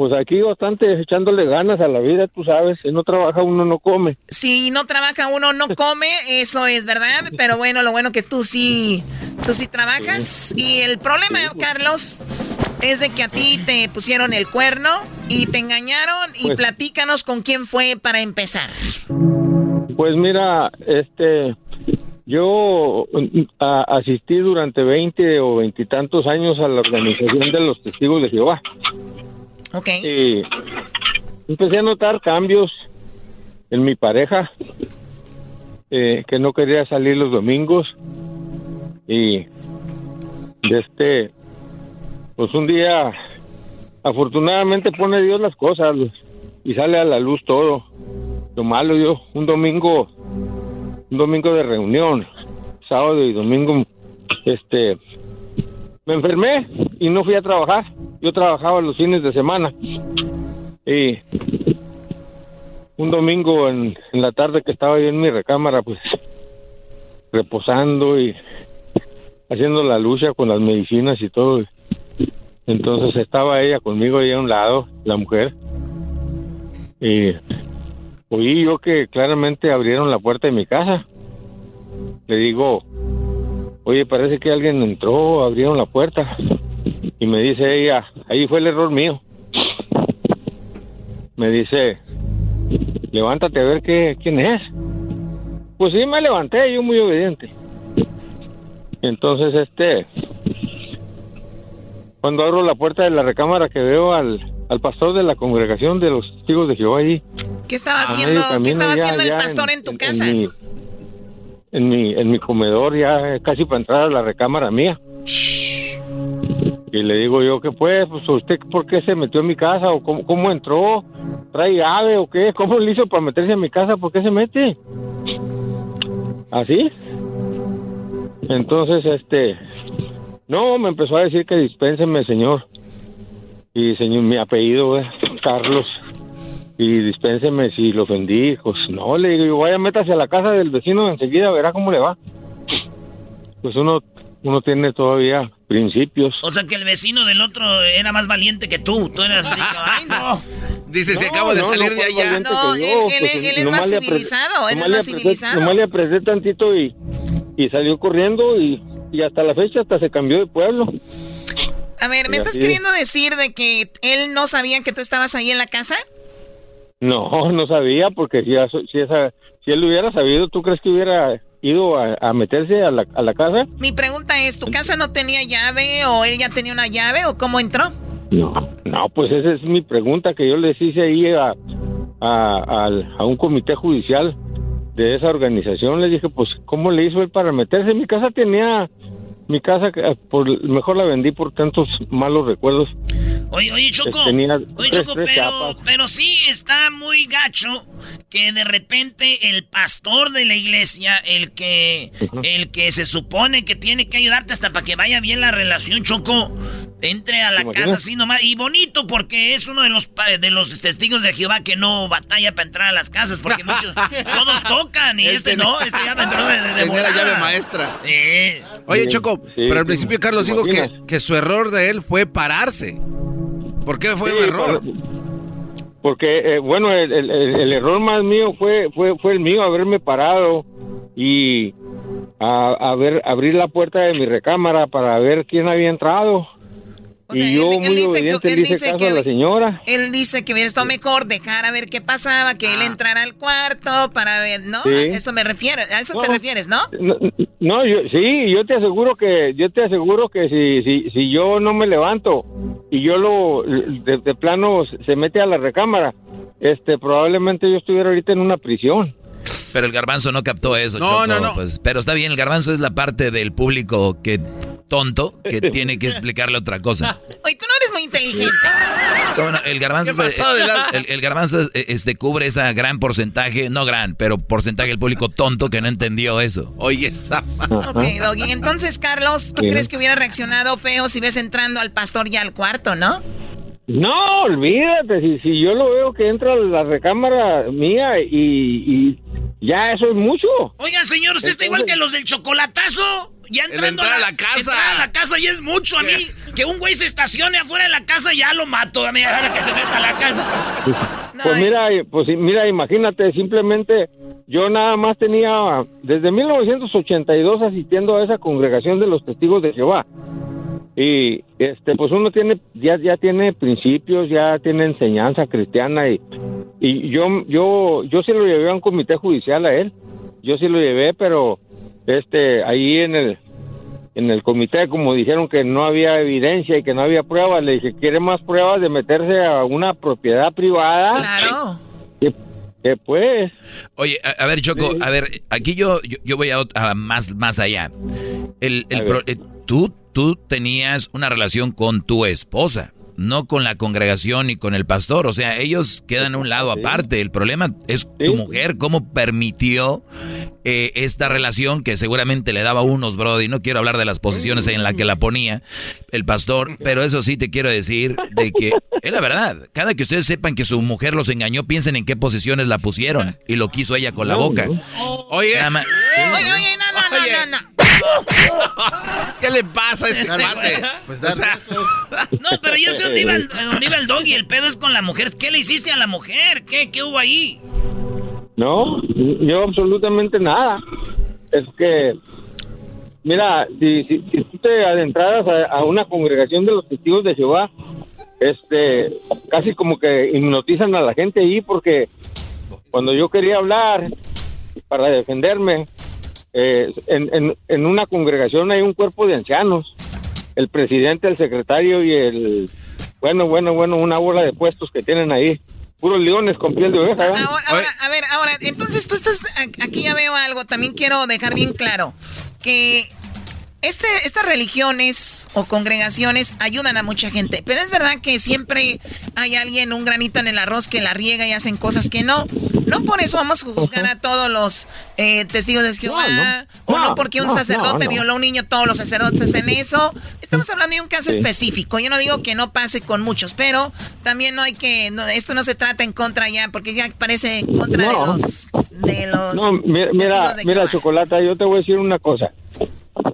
Pues aquí bastante echándole ganas a la vida, tú sabes, si no trabaja uno no come.
Si no trabaja uno no come, eso es verdad, pero bueno, lo bueno que tú sí, tú sí trabajas. Y el problema, Carlos, es de que a ti te pusieron el cuerno y te engañaron y
Pues-
platícanos con quién fue para empezar.
Pues mira, este, yo mm, a- asistí durante 20 o veintitantos años a la organización de los testigos de Jehová.
Ok.
Y empecé a notar cambios en mi pareja, eh, que no quería salir los domingos y este, pues un día, afortunadamente pone Dios las cosas y sale a la luz todo. Lo malo yo, un domingo, un domingo de reunión, sábado y domingo, este, me enfermé y no fui a trabajar. Yo trabajaba los fines de semana. Y un domingo en, en la tarde que estaba yo en mi recámara, pues reposando y haciendo la lucha con las medicinas y todo. Entonces estaba ella conmigo ahí a un lado, la mujer. Y oí yo que claramente abrieron la puerta de mi casa. Le digo, oye, parece que alguien entró, abrieron la puerta. Y me dice ella, ahí fue el error mío. Me dice, levántate a ver qué, quién es. Pues sí, me levanté, yo muy obediente. Entonces, este, cuando abro la puerta de la recámara que veo al, al pastor de la congregación de los testigos de Jehová allí.
¿Qué estaba haciendo, ¿qué estaba haciendo el pastor en, tu casa?
mi, en mi, en mi comedor, ya casi para entrar a la recámara mía. Y le digo yo, ¿qué fue? Pues usted, ¿por qué se metió en mi casa? ¿O cómo, cómo entró? ¿Trae llave o qué? ¿Cómo le hizo para meterse en mi casa? ¿Por qué se mete? ¿Así? Entonces, este... No, me empezó a decir que dispénseme, señor. Y señor, mi apellido es Carlos. Y dispénseme si lo ofendí. Pues no, le digo, vaya, métase a la casa del vecino enseguida, verá cómo le va. Pues uno, uno tiene todavía principios.
O sea que el vecino del otro era más valiente que tú. Tú eras así, ay no.
Dice, se
No,
acaba de
no,
salir
no
de allá.
No,
que yo,
él- él-
pues,
él es
nomás
más civilizado, él es más civilizado.
Nomás le apreté tantito y, y salió corriendo y, y hasta la fecha hasta se cambió de pueblo.
A ver, ¿me
Y
estás queriendo decir de que él no sabía que tú estabas ahí en la casa?
No, no sabía porque si, si, esa, si él lo hubiera sabido, ¿tú crees que hubiera ido a, a meterse a la, a la casa?
Mi pregunta es, ¿tu casa no tenía llave o él ya tenía una llave o cómo entró?
No, no, pues esa es mi pregunta que yo les hice ahí a, a, un comité judicial de esa organización. Le dije, pues, ¿cómo le hizo él para meterse? Mi casa tenía, mi casa, eh, por, mejor la vendí por tantos malos recuerdos.
Oye, oye, Choco.
Tenía
Oye,
tres-
Choco,
tres
pero,
chapas.
pero sí está muy gacho que de repente el pastor de la iglesia, el que, el que se supone que tiene que ayudarte hasta para que vaya bien la relación, Choco, entre a la casa así nomás. Y bonito porque es uno de los de los testigos de Jehová que no batalla para entrar a las casas, porque muchos, todos tocan y este
tenía-
no, este ya me entró de, de, de
la llave maestra.
Sí.
Oye, Choco,
sí,
pero al
sí,
principio Carlos
¿te
dijo que, que su error de él fue pararse. ¿Por qué fue un
Sí,
error?
Porque, eh, bueno, el, el- el- el error más mío fue, fue, fue el mío, haberme parado y a, a ver, abrir la puerta de mi recámara para ver quién había entrado. Y yo,
él
muy
dice que-
obediente,
él
le hice
dice
caso
que-
a la señora.
Él dice que hubiera estado mejor dejar a ver qué pasaba, que él entrara al cuarto para ver, ¿no?
Ah. Sí.
A eso me refiero, a eso te refieres, ¿no?
No, no, yo, sí, yo te aseguro que, yo te aseguro que si, si, si yo no me levanto y yo lo, de, de plano se mete a la recámara, este, probablemente yo estuviera ahorita en una prisión.
Pero el garbanzo no captó eso.
No,
Choco,
no, no.
Pues, pero está bien, el garbanzo es la parte del público que tonto que tiene que explicarle otra cosa.
Oye, tú no eres muy inteligente.
¿Cómo no? El garbanzo,
¿Qué
es-
pasó, Adelante?
el, el garbanzo es- este, cubre esa gran porcentaje, no gran, pero porcentaje del público tonto que no entendió eso.
Oye, esa.
Ok, Doggy. Entonces, Carlos, ¿tú
Sí.
crees que hubiera reaccionado feo si ves entrando al pastor ya al cuarto, no?
No, olvídate, si, si yo lo veo que entra a la recámara mía y, y ya eso es mucho.
Oiga, señor, usted está igual que los del chocolatazo. Ya entrando
entrar
a la,
a la casa.
entrar a la casa ya es mucho. A mí, que un güey se estacione afuera de la casa, ya lo mato. A mí, ahora que se meta a la casa.
Pues mira, pues mira, imagínate, simplemente yo nada más tenía desde 1982 asistiendo a esa congregación de los testigos de Jehová. Y este pues uno tiene ya ya tiene principios, ya tiene enseñanza cristiana y y yo yo yo sí lo llevé a un comité judicial a él. Yo sí lo llevé, pero este ahí en el en el comité como dijeron que no había evidencia y que no había pruebas, le dije, ¿quiere más pruebas de meterse a una propiedad privada?
Claro.
Que, que pues
Oye, a, a ver, Choco, a ver, aquí yo, yo, yo voy a más, más allá. El, el Tú, tú tenías una relación con tu esposa, no con la congregación ni con el pastor. O sea, ellos quedan a un lado aparte. El problema es tu mujer, cómo permitió eh, esta relación que seguramente le daba unos, Brody. No quiero hablar de las posiciones en las que la ponía el pastor, pero eso sí te quiero decir de que es la verdad. Cada que ustedes sepan que su mujer los engañó, piensen en qué posiciones la pusieron y lo quiso ella con la boca. Oye,
Oye, oye, no, no, no, no.
¿Qué le pasa a este
Este
cuate?
Pues
O sea,
No, pero yo sé dónde iba, el, dónde iba el doggy. El pedo es con la mujer. ¿Qué le hiciste a la mujer? ¿Qué, qué hubo ahí?
No, yo absolutamente nada. Es que, mira, si, si, si tú te adentraras a, a una congregación de los testigos de Jehová, este, casi como que hipnotizan a la gente ahí porque cuando yo quería hablar para defenderme, eh, en, en, en una congregación hay un cuerpo de ancianos, el presidente, el secretario y el, bueno, bueno, bueno, una bola de puestos que tienen ahí. Puros leones con piel de oveja. ¿verdad?
Ahora, ahora, a ver, ahora, entonces tú estás, aquí ya veo algo, también quiero dejar bien claro que este, estas religiones o congregaciones ayudan a mucha gente, pero es verdad que siempre hay alguien, un granito en el arroz que la riega y hacen cosas que no. No por eso vamos a juzgar a todos los eh, testigos de Jehová, o no
No,
porque un sacerdote violó a un niño, todos los sacerdotes hacen eso. Estamos hablando de un caso
Sí.
específico. Yo no digo que no pase con muchos, pero también no hay que, esto no se trata en contra ya, porque ya parece en contra de los, de los
No, mira, mira, mira, Chocolata, yo te voy a decir una cosa.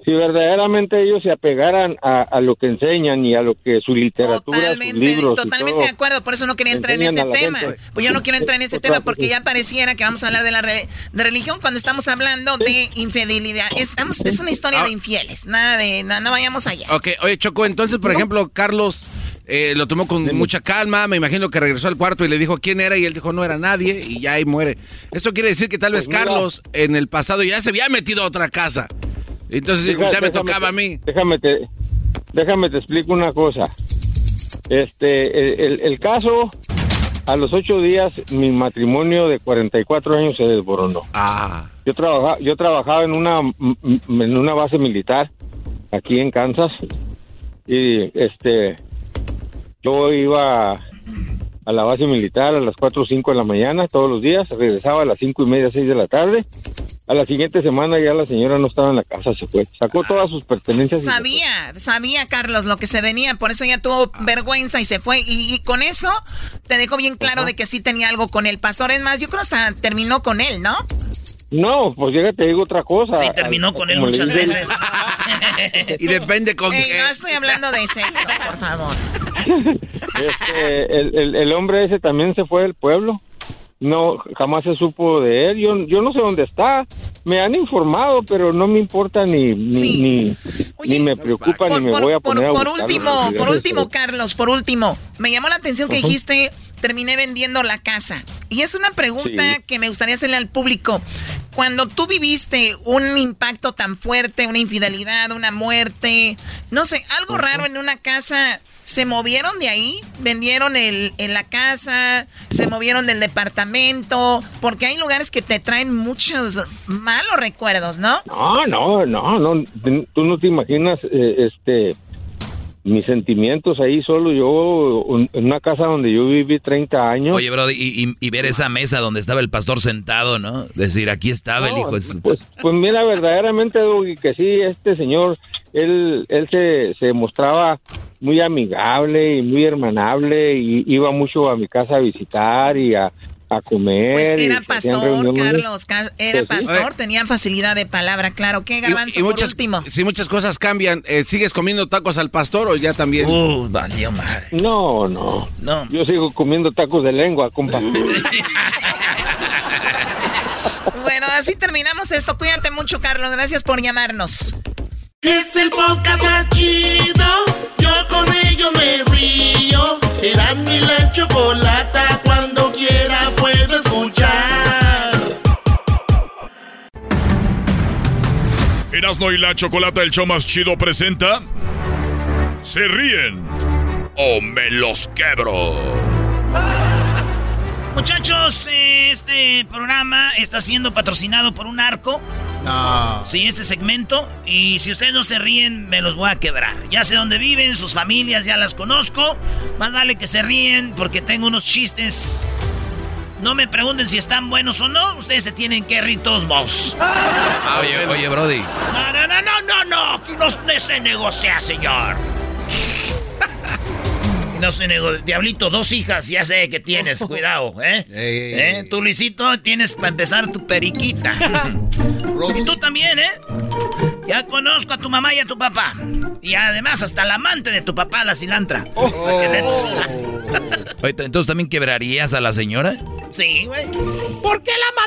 Si verdaderamente ellos se apegaran a, a lo que enseñan y a lo que su literatura, sus
Totalmente,
libros, y
totalmente
todo,
de acuerdo, por eso no quería entrar en ese tema.
gente.
Pues yo no quiero entrar en ese tema porque ya pareciera que vamos a hablar de la re- de religión cuando estamos hablando de infidelidad. Es, una historia
Ah.
de infieles, nada de, no, no vayamos allá.
Ok, oye, Choco, entonces, por ejemplo, Carlos eh, lo tomó con mucha calma, me imagino que regresó al cuarto y le dijo quién era y él dijo no era nadie y ya ahí muere. Eso quiere decir que tal vez
Pues mira.
Carlos en el pasado ya se había metido a otra casa. Entonces
Deja-
ya me tocaba a mí.
Déjame te, déjame te explico una cosa. Este, el, el- el caso a los ocho días mi matrimonio de 44 años se desboronó.
Ah.
Yo trabajaba, yo trabajaba en una en una base militar aquí en Kansas y este yo iba a la base militar a las 4 o 5 de la mañana todos los días, regresaba a las cinco y media, 6 de la tarde. A la siguiente semana ya la señora no estaba en la casa, se fue. Sacó todas sus pertenencias.
Sabía, sabía Carlos lo que se venía, por eso ya tuvo vergüenza y se fue. Y, y con eso te dejó bien claro de que sí tenía algo con el pastor. Es más, yo creo hasta terminó con él, ¿no?
No, pues llega, te digo otra cosa.
Sí, terminó con él muchas
dicen-
veces.
y depende con
Ey,
qué.
no estoy hablando de sexo, por favor.
Este, el, el- el hombre ese también se fue del pueblo. No, jamás se supo de él. Yo, yo no sé dónde está. Me han informado, pero no me importa ni ni, ni, ni me preocupa ni me voy a poner a
por último, por último, Carlos, por último, me llamó la atención que dijiste, terminé vendiendo la casa. Y es una pregunta
Sí.
que me gustaría hacerle al público. Cuando tú viviste un impacto tan fuerte, una infidelidad, una muerte, no sé, algo raro en una casa, ¿se movieron de ahí? ¿Vendieron el, en la casa? ¿Se movieron del departamento? Porque hay lugares que te traen muchos malos recuerdos, ¿no?
No, no, no, no. Tú no te imaginas, eh, este, mis sentimientos ahí solo yo un- en una casa donde yo viví 30 años.
Oye, Brody, y, y- y ver esa mesa donde estaba el pastor sentado, ¿no? Decir, aquí estaba el hijo. su-
Pues, pues mira, verdaderamente, que sí, este señor, él, él se, se mostraba muy amigable y muy hermanable y iba mucho a mi casa a visitar y a, a comer.
Pues
y
era pastor. Carlos. ca- Era
Pues sí.
pastor, tenía facilidad de palabra, claro. ¿Qué, Garbanzo,
y
por
muchas,
último?
sí, muchas cosas cambian. Eh, ¿Sigues comiendo tacos al pastor o ya también?
Uh, valió madre.
No, no,
No.
Yo sigo comiendo tacos de lengua, compa.
Bueno, así terminamos esto. Cuídate mucho, Carlos. Gracias por llamarnos.
Es el podcast más chido. Yo con ello me río. Eras mi la chocolata.
Erasno y la Chocolata, el show más chido, presenta. Se ríen o me los quebro.
Muchachos, este programa está siendo patrocinado por un arco.
No.
Sí, este segmento. Y si ustedes no se ríen, me los voy a quebrar. Ya sé dónde viven, sus familias ya las conozco. Más vale que se ríen porque tengo unos chistes. No me pregunten si están buenos o no. Ustedes se tienen que reír todos vos.
Oye, oye, Brody.
No, no, no, no, no, no. Aquí no se negocia, señor. No se negocia. Diablito, dos hijas, ya sé que tienes, cuidado, ¿eh? ¿Eh? Tú, Luisito, tienes para empezar tu periquita. y tú también, ¿eh? Ya conozco a tu mamá y a tu papá. Y además hasta la amante de tu papá, la cilantra.
Oye, entonces también quebrarías a la señora.
Sí, güey.
¿Por qué la?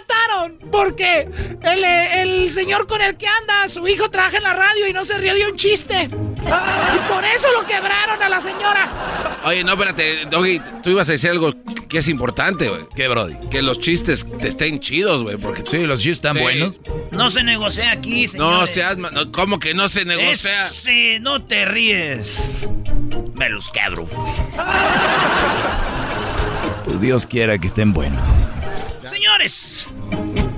Porque el, eh, el señor con el que anda, su hijo trabaja en la radio y no se rió de un chiste. Y por eso lo quebraron a la señora.
Oye, no, espérate, Doggy, tú ibas a decir algo que es importante, güey.
¿Qué, Brody?
Que los chistes te estén chidos, güey, porque...
Sí, los chistes están
Sí.
buenos.
No se negocia aquí,
No
señores.
seas... no, ¿Cómo que no se negocia?
Ese, no te ríes. Me los quebro.
Pues Dios quiera que estén buenos.
Señores,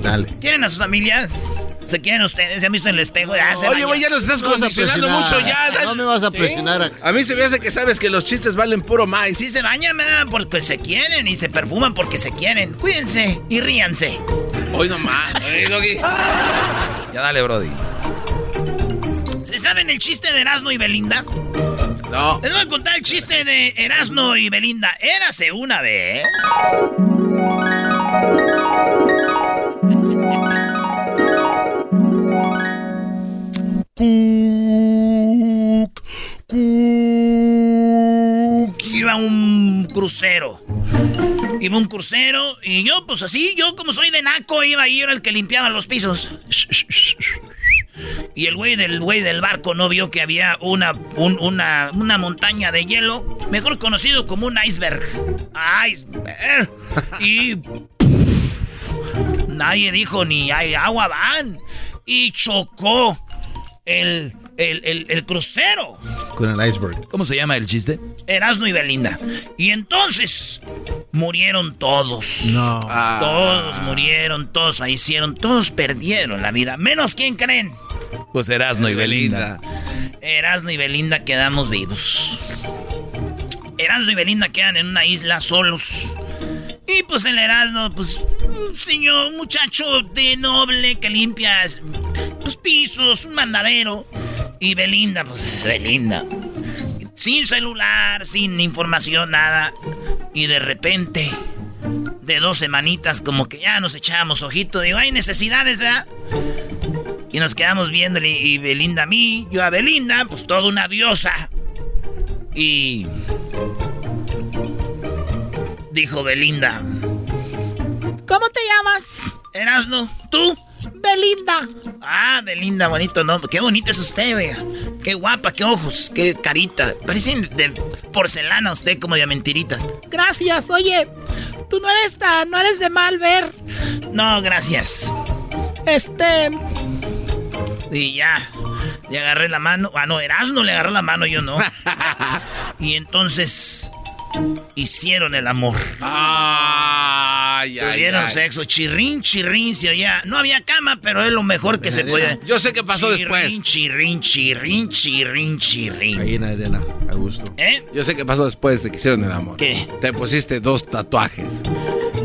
Dale.
¿quieren a sus familias? ¿Se quieren ustedes? ¿Se han visto en el espejo? Ya se
Oye, güey, ya nos estás
No
condicionando mucho, ya.
No me vas a presionar a-
A mí se me hace que sabes que los chistes valen puro maíz.
Sí se bañan, ¿verdad? Porque se quieren y se perfuman porque se quieren. Cuídense y ríanse.
Hoy nomás.
Ya dale, Brody.
¿Se saben el chiste de Erasmo y Belinda?
No.
Les voy a contar el chiste de Erasmo y Belinda. Érase una vez. Cuc. Iba un crucero. Iba un crucero y yo, pues así, yo como soy de naco, iba ahí, era el que limpiaba los pisos. Y el güey del güey del barco no vio que había una, un- una, una montaña de hielo, mejor conocido como un iceberg. Iceberg. Y nadie dijo ni hay agua van. Y chocó el, el, el, el crucero.
Con el iceberg.
¿Cómo se llama el chiste?
Erasmo y Belinda. Y entonces murieron todos.
No.
Todos murieron, todos fallecieron, todos perdieron la vida. Menos quién creen.
Pues Erasmo y Belinda.
Erasmo y Belinda quedamos vivos. Erasmo y Belinda quedan en una isla solos. Y pues el Erasmo, pues, un señor, muchacho de noble que limpia pues, pisos, un mandadero. Y Belinda, pues Belinda. Sin celular, sin información, nada. Y de repente, de dos semanitas, como que ya nos echábamos ojito. Digo, hay necesidades, ¿verdad? Y nos quedamos viéndole y Belinda a mí, yo a Belinda, pues toda una diosa. Y dijo Belinda,
¿Cómo te llamas?
Erasno, ¿tú?
Belinda.
Ah, Belinda, bonito nombre. Qué bonita es usted, vea. Qué guapa, qué ojos, qué carita. Parecen de porcelana usted, como de mentiritas.
Gracias. Oye, tú no eres tan, no eres de mal ver.
No, gracias.
Este,
Y ya, le agarré la mano. Ah, no, Erasno le agarró la mano, yo no. y entonces hicieron el amor.
Ay, ay,
Tuvieron
ay.
sexo, chirrín, chirrín, se oía. No había cama, pero es lo mejor que se podía.
Yo sé qué pasó
Chirrín,
después.
Chirrín, chirrín, chirrín, chirrín.
Ahí en la arena, a gusto.
¿Eh?
Yo sé qué pasó después de que hicieron el amor.
¿Qué?
Te pusiste dos tatuajes.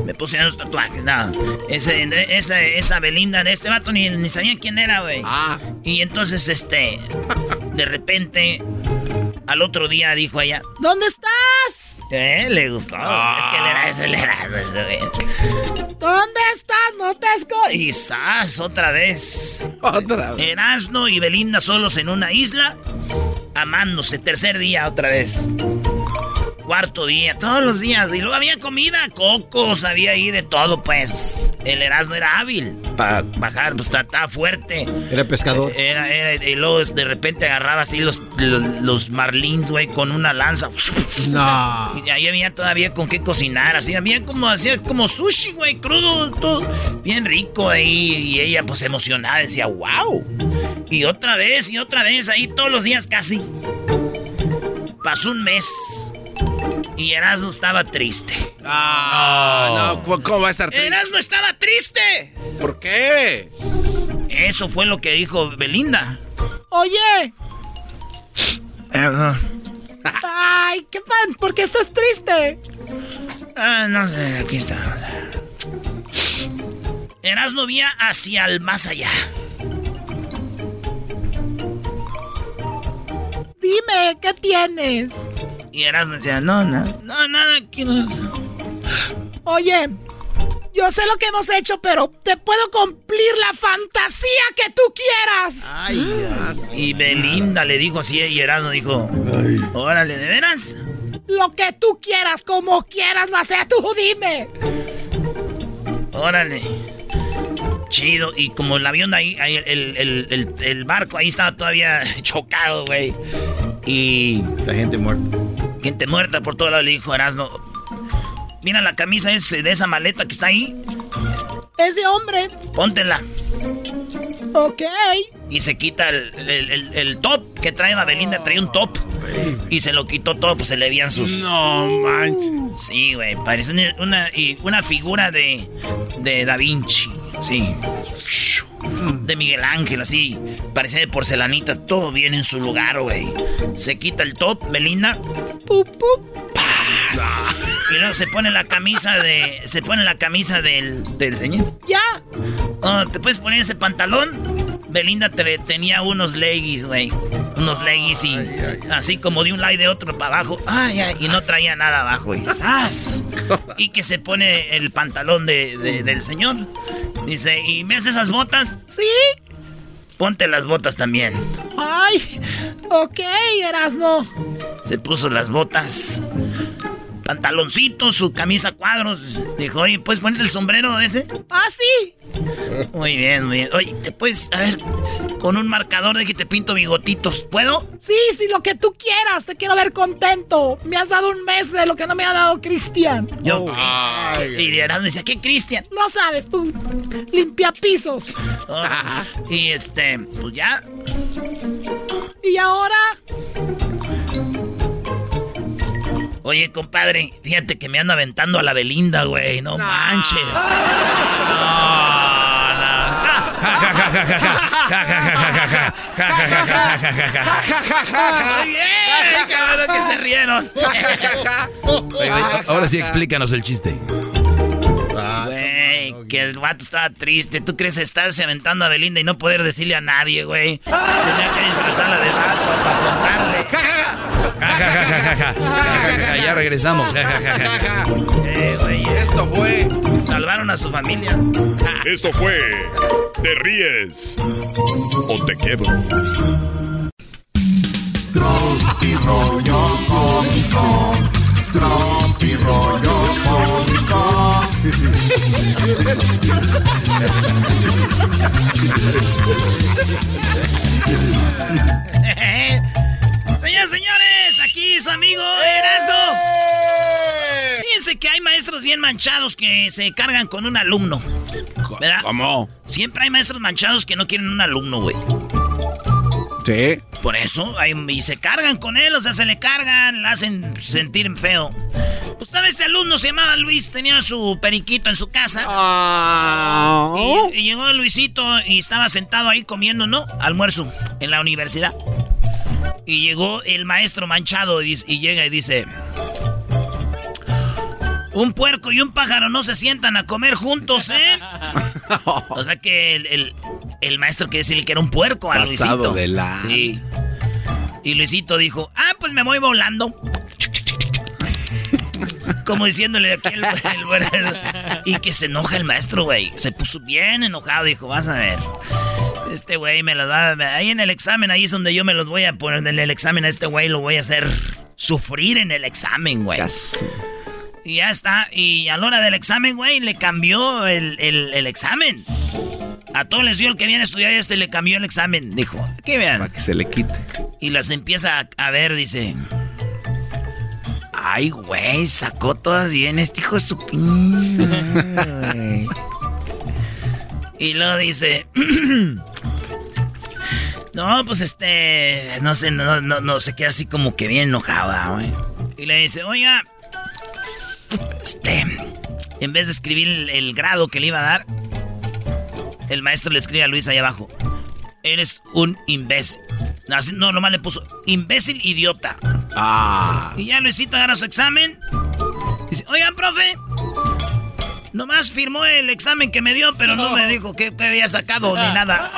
Me puse unos tatuajes, nada. Ese, esa, esa Belinda de este vato ni, ni sabían quién era, güey.
Ah.
Y entonces, este, de repente, al otro día dijo ella,
¿dónde estás?
¿Eh? Le gustó. Es que él era ese, él era güey.
¿Dónde estás? No te esco.
Y ¡zas! otra vez.
Otra vez.
Erasno y Belinda solos en una isla, amándose. Tercer día otra vez. Cuarto día, todos los días. Y luego había comida, cocos, había ahí de todo, pues. El Erasmo era hábil para bajar, pues estaba fuerte.
Era pescador.
Era, era, y luego de repente agarraba así los, los, los marlins, güey, con una lanza.
No.
Y ahí había todavía con qué cocinar, así había como, hacía como sushi, güey, crudo, todo bien rico ahí. Y ella, pues emocionada, decía, wow. Y otra vez, y otra vez, ahí todos los días casi. Pasó un mes. Y Erasmo estaba triste.
Ah, no, ¿cómo- ¿cómo va a estar triste?
Erasmo estaba triste.
¿Por qué?
Eso fue lo que dijo Belinda.
Oye. Ay, qué pan, ¿por qué estás triste?
Ah, no sé, aquí está. Erasmo vía hacia el más allá.
Dime, ¿qué tienes?
Y Erasmo decía, no, no, no, nada, aquí no.
Oye, yo sé lo que hemos hecho, pero te puedo cumplir la fantasía que tú quieras.
Y Belinda le dijo así y Erasmo dijo, órale, ¿de veras?
Lo que tú quieras, como quieras, lo haces tú, dime.
Órale. Chido, y como el avión ahí, ahí, el, el- el- el barco ahí estaba todavía chocado, güey. Y...
La gente muerta.
Gente muerta por todo lado, le dijo Erasmo. Mira la camisa ese, de esa maleta que está ahí,
Ese hombre.
póntela.
Ok.
Y se quita el, el- el- el top que trae Belinda, traía un top. Y se lo quitó todo, pues se le veían sus.
No manches.
Sí, güey, parece una, una, y una figura de, de Da Vinci. Sí. De Miguel Ángel, así. Parecía de porcelanita, todo bien en su lugar, güey. Se quita el top, Belinda.
Pup, pup.
¡Paz! Y luego se pone la camisa de. Se pone la camisa del, del señor.
Ya.
Oh, ¿Te puedes poner ese pantalón? Belinda te- tenía unos leggings, güey. Unos leggings y así como de un lado y de otro para abajo. Ay, ay, y no traía nada abajo. Y, ¡zas! y que se pone el pantalón de- de- del señor. Dice, ¿y haces esas botas?
¿Sí?
Ponte las botas también.
Ay, ok, Erasno.
Se puso las botas. Pantaloncito, su camisa cuadros. Dijo, oye, ¿puedes ponerte el sombrero de ese?
Ah, sí.
Muy bien, muy bien. Oye, ¿te puedes, a ver, con un marcador de que te pinto bigotitos? ¿Puedo?
Sí, sí, lo que tú quieras. Te quiero ver contento. Me has dado un mes de lo que no me ha dado Cristian.
Yo. y de Erasmo decía, ¿qué Cristian?
No sabes, tú. Limpia pisos.
Oh, y este, pues ya.
¿Y ahora?
Oye, compadre, fíjate que me ando aventando a la Belinda, güey. No, manches. Muy bien, cabrón, que se rieron.
Oye, oye, ahora sí explícanos el chiste.
Que el vato estaba triste. ¿Tú crees estarse aventando a Belinda y no poder decirle a nadie, güey? Tenía que disfrazarla de vato para contarle.
Ya regresamos.
Eh, güey,
Esto fue.
Salvaron a su familia.
Esto fue Te ríes o te quebro.
Tropi rollo cómico. Tropi rollo cómico.
Señores, señores, aquí su amigo Erasmo. Fíjense que hay maestros bien manchados que se cargan con un alumno. ¿Verdad?
¿Cómo?
Siempre hay maestros manchados que no quieren un alumno, güey.
Sí.
Por eso, hay- y se cargan con él, o sea, se le cargan, le hacen sentir feo. Pues tal vez este alumno se llamaba Luis, tenía su periquito en su casa. Y, y llegó Luisito y estaba sentado ahí comiendo, ¿no? Almuerzo en la universidad. Y llegó el maestro manchado y llega y dice... Un puerco y un pájaro no se sientan a comer juntos, ¿eh? O sea que el, el- el maestro quiere decir que era un puerco a
Pasado
Luisito.
de la-
Sí. Y Luisito dijo, ah, pues me voy volando. Como diciéndole aquí el, el- Y que se enoja el maestro, güey. Se puso bien enojado, dijo, vas a ver. Este güey me los va a... Ahí en el examen, ahí es donde yo me los voy a poner. En el examen a este güey lo voy a hacer sufrir en el examen, güey. Y ya está. Y a la hora del examen, güey, le cambió el, el- el examen. A todos les dio el que viene a estudiar y este le cambió el examen. Dijo, aquí vean.
Para que se le quite.
Y las empieza a, a ver, dice. Ay, güey, sacó todas bien este hijo de su pin- güey". Y luego dice. no, pues este. No sé, no, no, no, se queda así como que bien enojada, güey. Y le dice, oiga. Este. En vez de escribir el, el grado que le iba a dar, el maestro le escribe a Luis ahí abajo. Eres un imbécil. No, así- no, nomás le puso imbécil idiota.
Ah.
Y ya Luisito agarra su examen. Dice, oigan, profe. Nomás firmó el examen que me dio, pero no me dijo que, había sacado ni nada.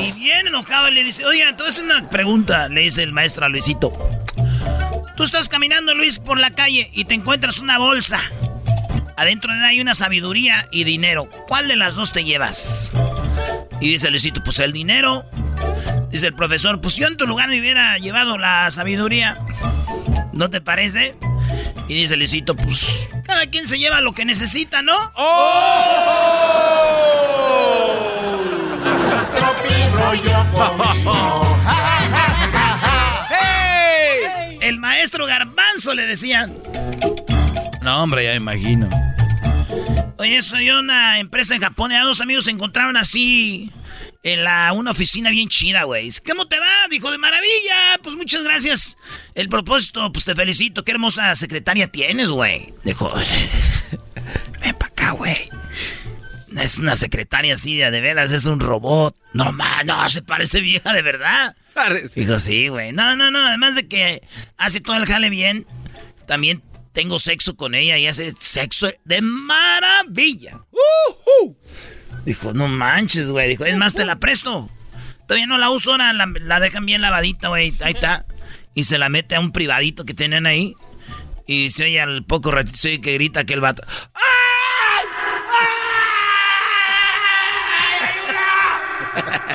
Y bien enojado le dice, oigan, entonces una pregunta, le dice el maestro a Luisito. Tú estás caminando, Luis, por la calle y te encuentras una bolsa. Adentro de ella hay una sabiduría y dinero. ¿Cuál de las dos te llevas? Y dice Luisito, pues el dinero. Dice el profesor, pues yo en tu lugar me hubiera llevado la sabiduría. ¿No te parece? Y dice Luisito, pues cada quien se lleva lo que necesita, ¿no?
rollo
Le decían.
No, hombre, ya me imagino.
Oye, soy una empresa en Japón. Y a dos amigos se encontraron así en la, una oficina bien chida, güey. ¿Cómo te va? Dijo, de maravilla. Pues muchas gracias. El propósito, pues te felicito. Qué hermosa secretaria tienes, güey. Dijo, ven para acá, güey. Es una secretaria así, de veras, es un robot. No, man, no, se parece vieja de verdad. Dijo, sí, güey. No, no, no, además de que hace todo el jale bien, también tengo sexo con ella y hace sexo de maravilla. Dijo, no manches, güey. Dijo, es más, te la presto. Todavía no la uso, ahora la, dejan bien lavadita, güey. Ahí está. Y se la mete a un privadito que tienen ahí. Y se oye al poco ratito que grita aquel vato.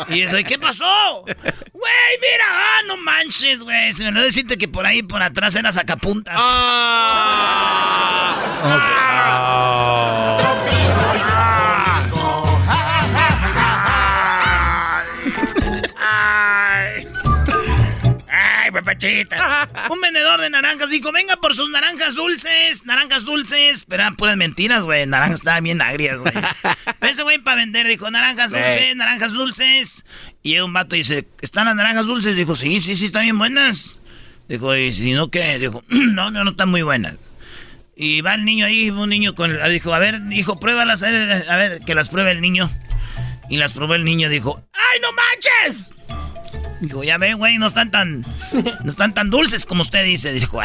Y eso, ¿y qué pasó? Güey, mira, ah, no manches, güey. Se me olvidó decirte que por ahí, por atrás era sacapuntas. Ay, ay, papachito. Un vendedor de naranjas dijo, venga por sus naranjas dulces, naranjas dulces. Pero eran puras mentiras, güey. Naranjas estaban bien agrias, güey. Pero ese güey para vender dijo, naranjas dulces, naranjas dulces. Y un vato dice, ¿están las naranjas dulces? Dijo, sí, sí, sí, están bien buenas. Dijo, ¿y si no qué? Dijo, no, no, no están muy buenas. Y va el niño ahí, un niño con... Dijo, a ver, hijo, pruébalas, a ver, a ver, que las pruebe el niño. Y las probó el niño, dijo, ¡ay, no manches! Dijo, ya ve, güey, no están tan. No están tan dulces como usted dice. Dijo,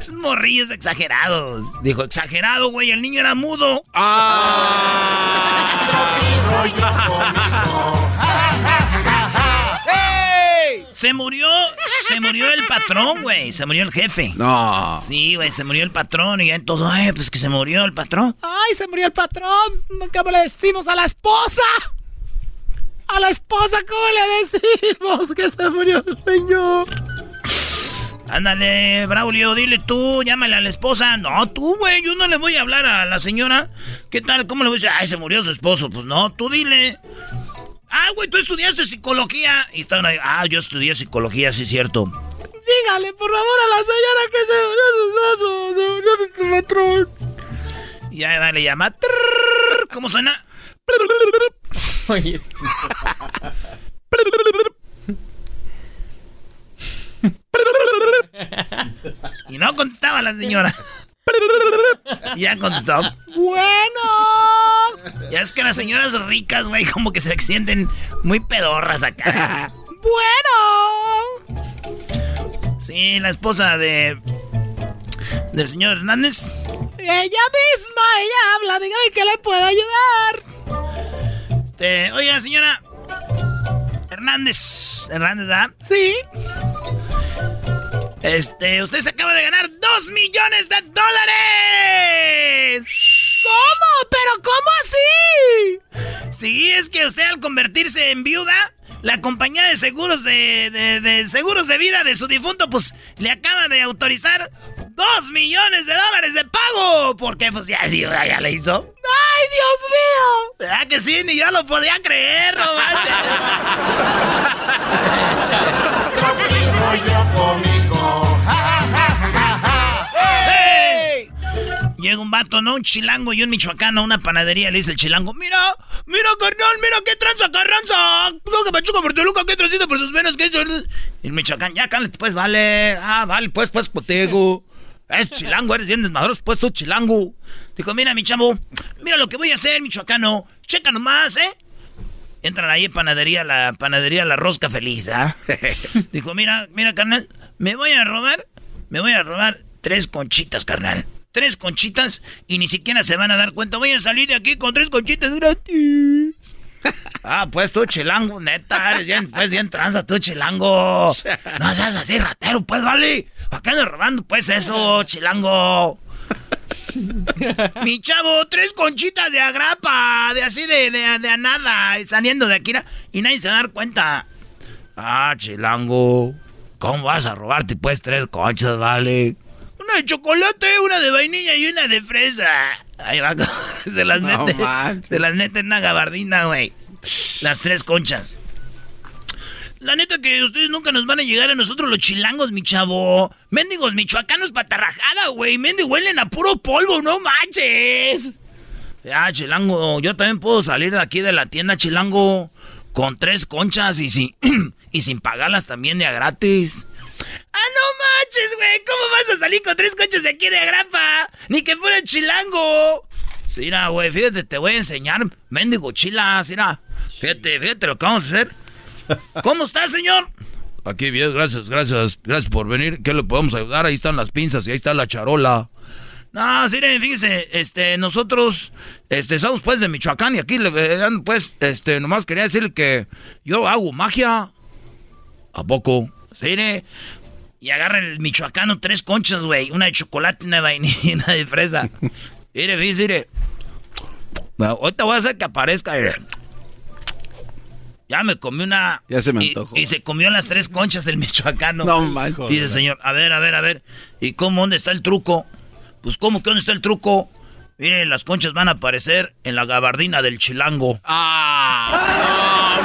esos morrillos exagerados. Dijo, exagerado, güey, el niño era mudo. Se murió, se murió el patrón, güey. Se murió el jefe.
No.
Sí, güey, se murió el patrón y ya entonces, ay, pues que se murió el patrón.
¡Ay, se murió el patrón! ¿Cómo le decimos a la esposa? A la esposa, ¿cómo le decimos que se murió el señor?
Ándale, Braulio, dile tú, llámale a la esposa. No, tú, güey, yo no le voy a hablar a la señora. ¿Qué tal? ¿Cómo le voy a decir? Ay, se murió su esposo. Pues no, tú dile. Ah, güey, tú estudiaste psicología. Y están ahí. Ah, yo estudié psicología, sí, cierto.
Dígale, por favor, a la señora que se murió su esposo. Se murió su patrón.
Y ya, dale, llama. ¿Cómo suena?
Oye.
Y no contestaba la señora. Ya contestó.
Bueno.
Ya es que las señoras ricas, güey, como que se sienten muy pedorras acá.
Bueno.
Sí, la esposa de. del señor Hernández.
Ella misma, ella habla. Dígame que le puedo ayudar.
Este, oiga, señora. Hernández. Hernández, ¿verdad?
Sí.
Este, usted se acaba de ganar dos millones de dólares.
¿Cómo? ¿Pero cómo así?
Sí, es que usted al convertirse en viuda, la compañía de seguros de, de- de seguros de vida de su difunto, pues le acaba de autorizar dos millones de dólares de pago. Porque pues ya, sí, ya, le hizo.
¡Ay, Dios mío!
¿Verdad que sí? Ni yo lo podía creer, no ¡Hey! Llega un vato, ¿no? Un chilango y un michoacano a una panadería. Le dice el chilango, mira, mira, carnal, mira, qué tranza, carranza. Lo que pachuca por Toluca, qué transita por sus venas, qué... El michoacán, ya, cálmate, pues, vale. Ah, vale, pues, pues, potego. Es chilango, eres bien desmadroso, pues, tú, chilango. Dijo, mira, mi chavo, mira lo que voy a hacer, michoacano. Checa nomás, ¿eh? Entran ahí en panadería, la panadería La Rosca Feliz, ¿ah? Dijo, mira, mira, carnal, me voy a robar, me voy a robar tres conchitas, carnal. Tres conchitas y ni siquiera se van a dar cuenta. Voy a salir de aquí con tres conchitas gratis. Ah, pues tú, chilango, neta, bien, pues bien tranza tú, chilango. No seas así, ratero, pues, vale. ¿Para qué andas robando, pues, eso, chilango? Mi chavo, tres conchitas de agrapa, de así de, de, de nada, saliendo de aquí y nadie se va a dar cuenta. Ah, chilango, ¿cómo vas a robarte pues tres conchas, vale? Una de chocolate, una de vainilla y una de fresa. Ahí va, se las
No
mete,
manches.
se las mete en una gabardina, güey. Las tres conchas. La neta que ustedes nunca nos van a llegar a nosotros los chilangos, mi chavo. Méndigos michoacanos patarrajada, güey. Mendigos huelen a puro polvo, no manches. Ya, chilango, yo también puedo salir de aquí de la tienda, chilango, con tres conchas y sin, y sin pagarlas también de a gratis. ¡Ah, no manches, güey! ¿Cómo vas a salir con tres conchas de aquí de agrapa? Ni que fuera chilango. Sí, mira, güey, fíjate, te voy a enseñar, mendigo chilas, mira. Fíjate, fíjate lo que vamos a hacer. ¿Cómo está, señor? Aquí bien, gracias, gracias, gracias por venir. ¿Qué le podemos ayudar? Ahí están las pinzas y ahí está la charola. No, sí, fíjese, este, nosotros, este, somos pues de Michoacán y aquí, le, pues, este, nomás quería decirle que yo hago magia. ¿A poco? Sí. Y agarra el michoacano tres conchas, güey. Una de chocolate, una de vainilla y una de fresa. Mire, mire. Bueno, ahorita voy a hacer que aparezca, mire. Ya me comí una.
Ya se me
y-
antojó.
Y, se comió las tres conchas el michoacano.
No manches.
Dice, señor, a ver, a ver, a ver. ¿Y cómo, dónde está el truco? Pues, ¿cómo que dónde está el truco? Miren, las conchas van a aparecer en la gabardina del chilango. ¡Ah!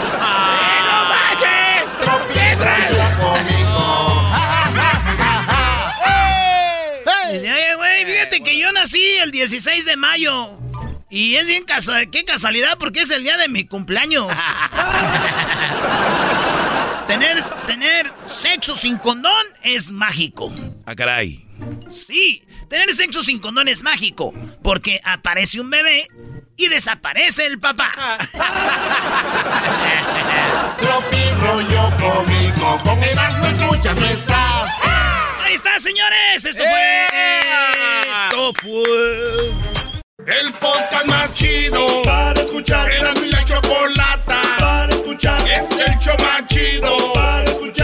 ¡No manches! Yo nací el 16 de mayo. Y es bien casual, qué casualidad porque es el día de mi cumpleaños. tener, tener sexo sin condón es mágico.
Ah, caray.
Sí, tener sexo sin condón es mágico. Porque aparece un bebé y desaparece el papá.
Tropi rollo cómico, con Erasmo escuchas no estás
ahí está, señores. Esto fue. Esto fue.
El podcast más chido para escuchar. Era mi la chocolata para escuchar. Es el show más chido para escuchar.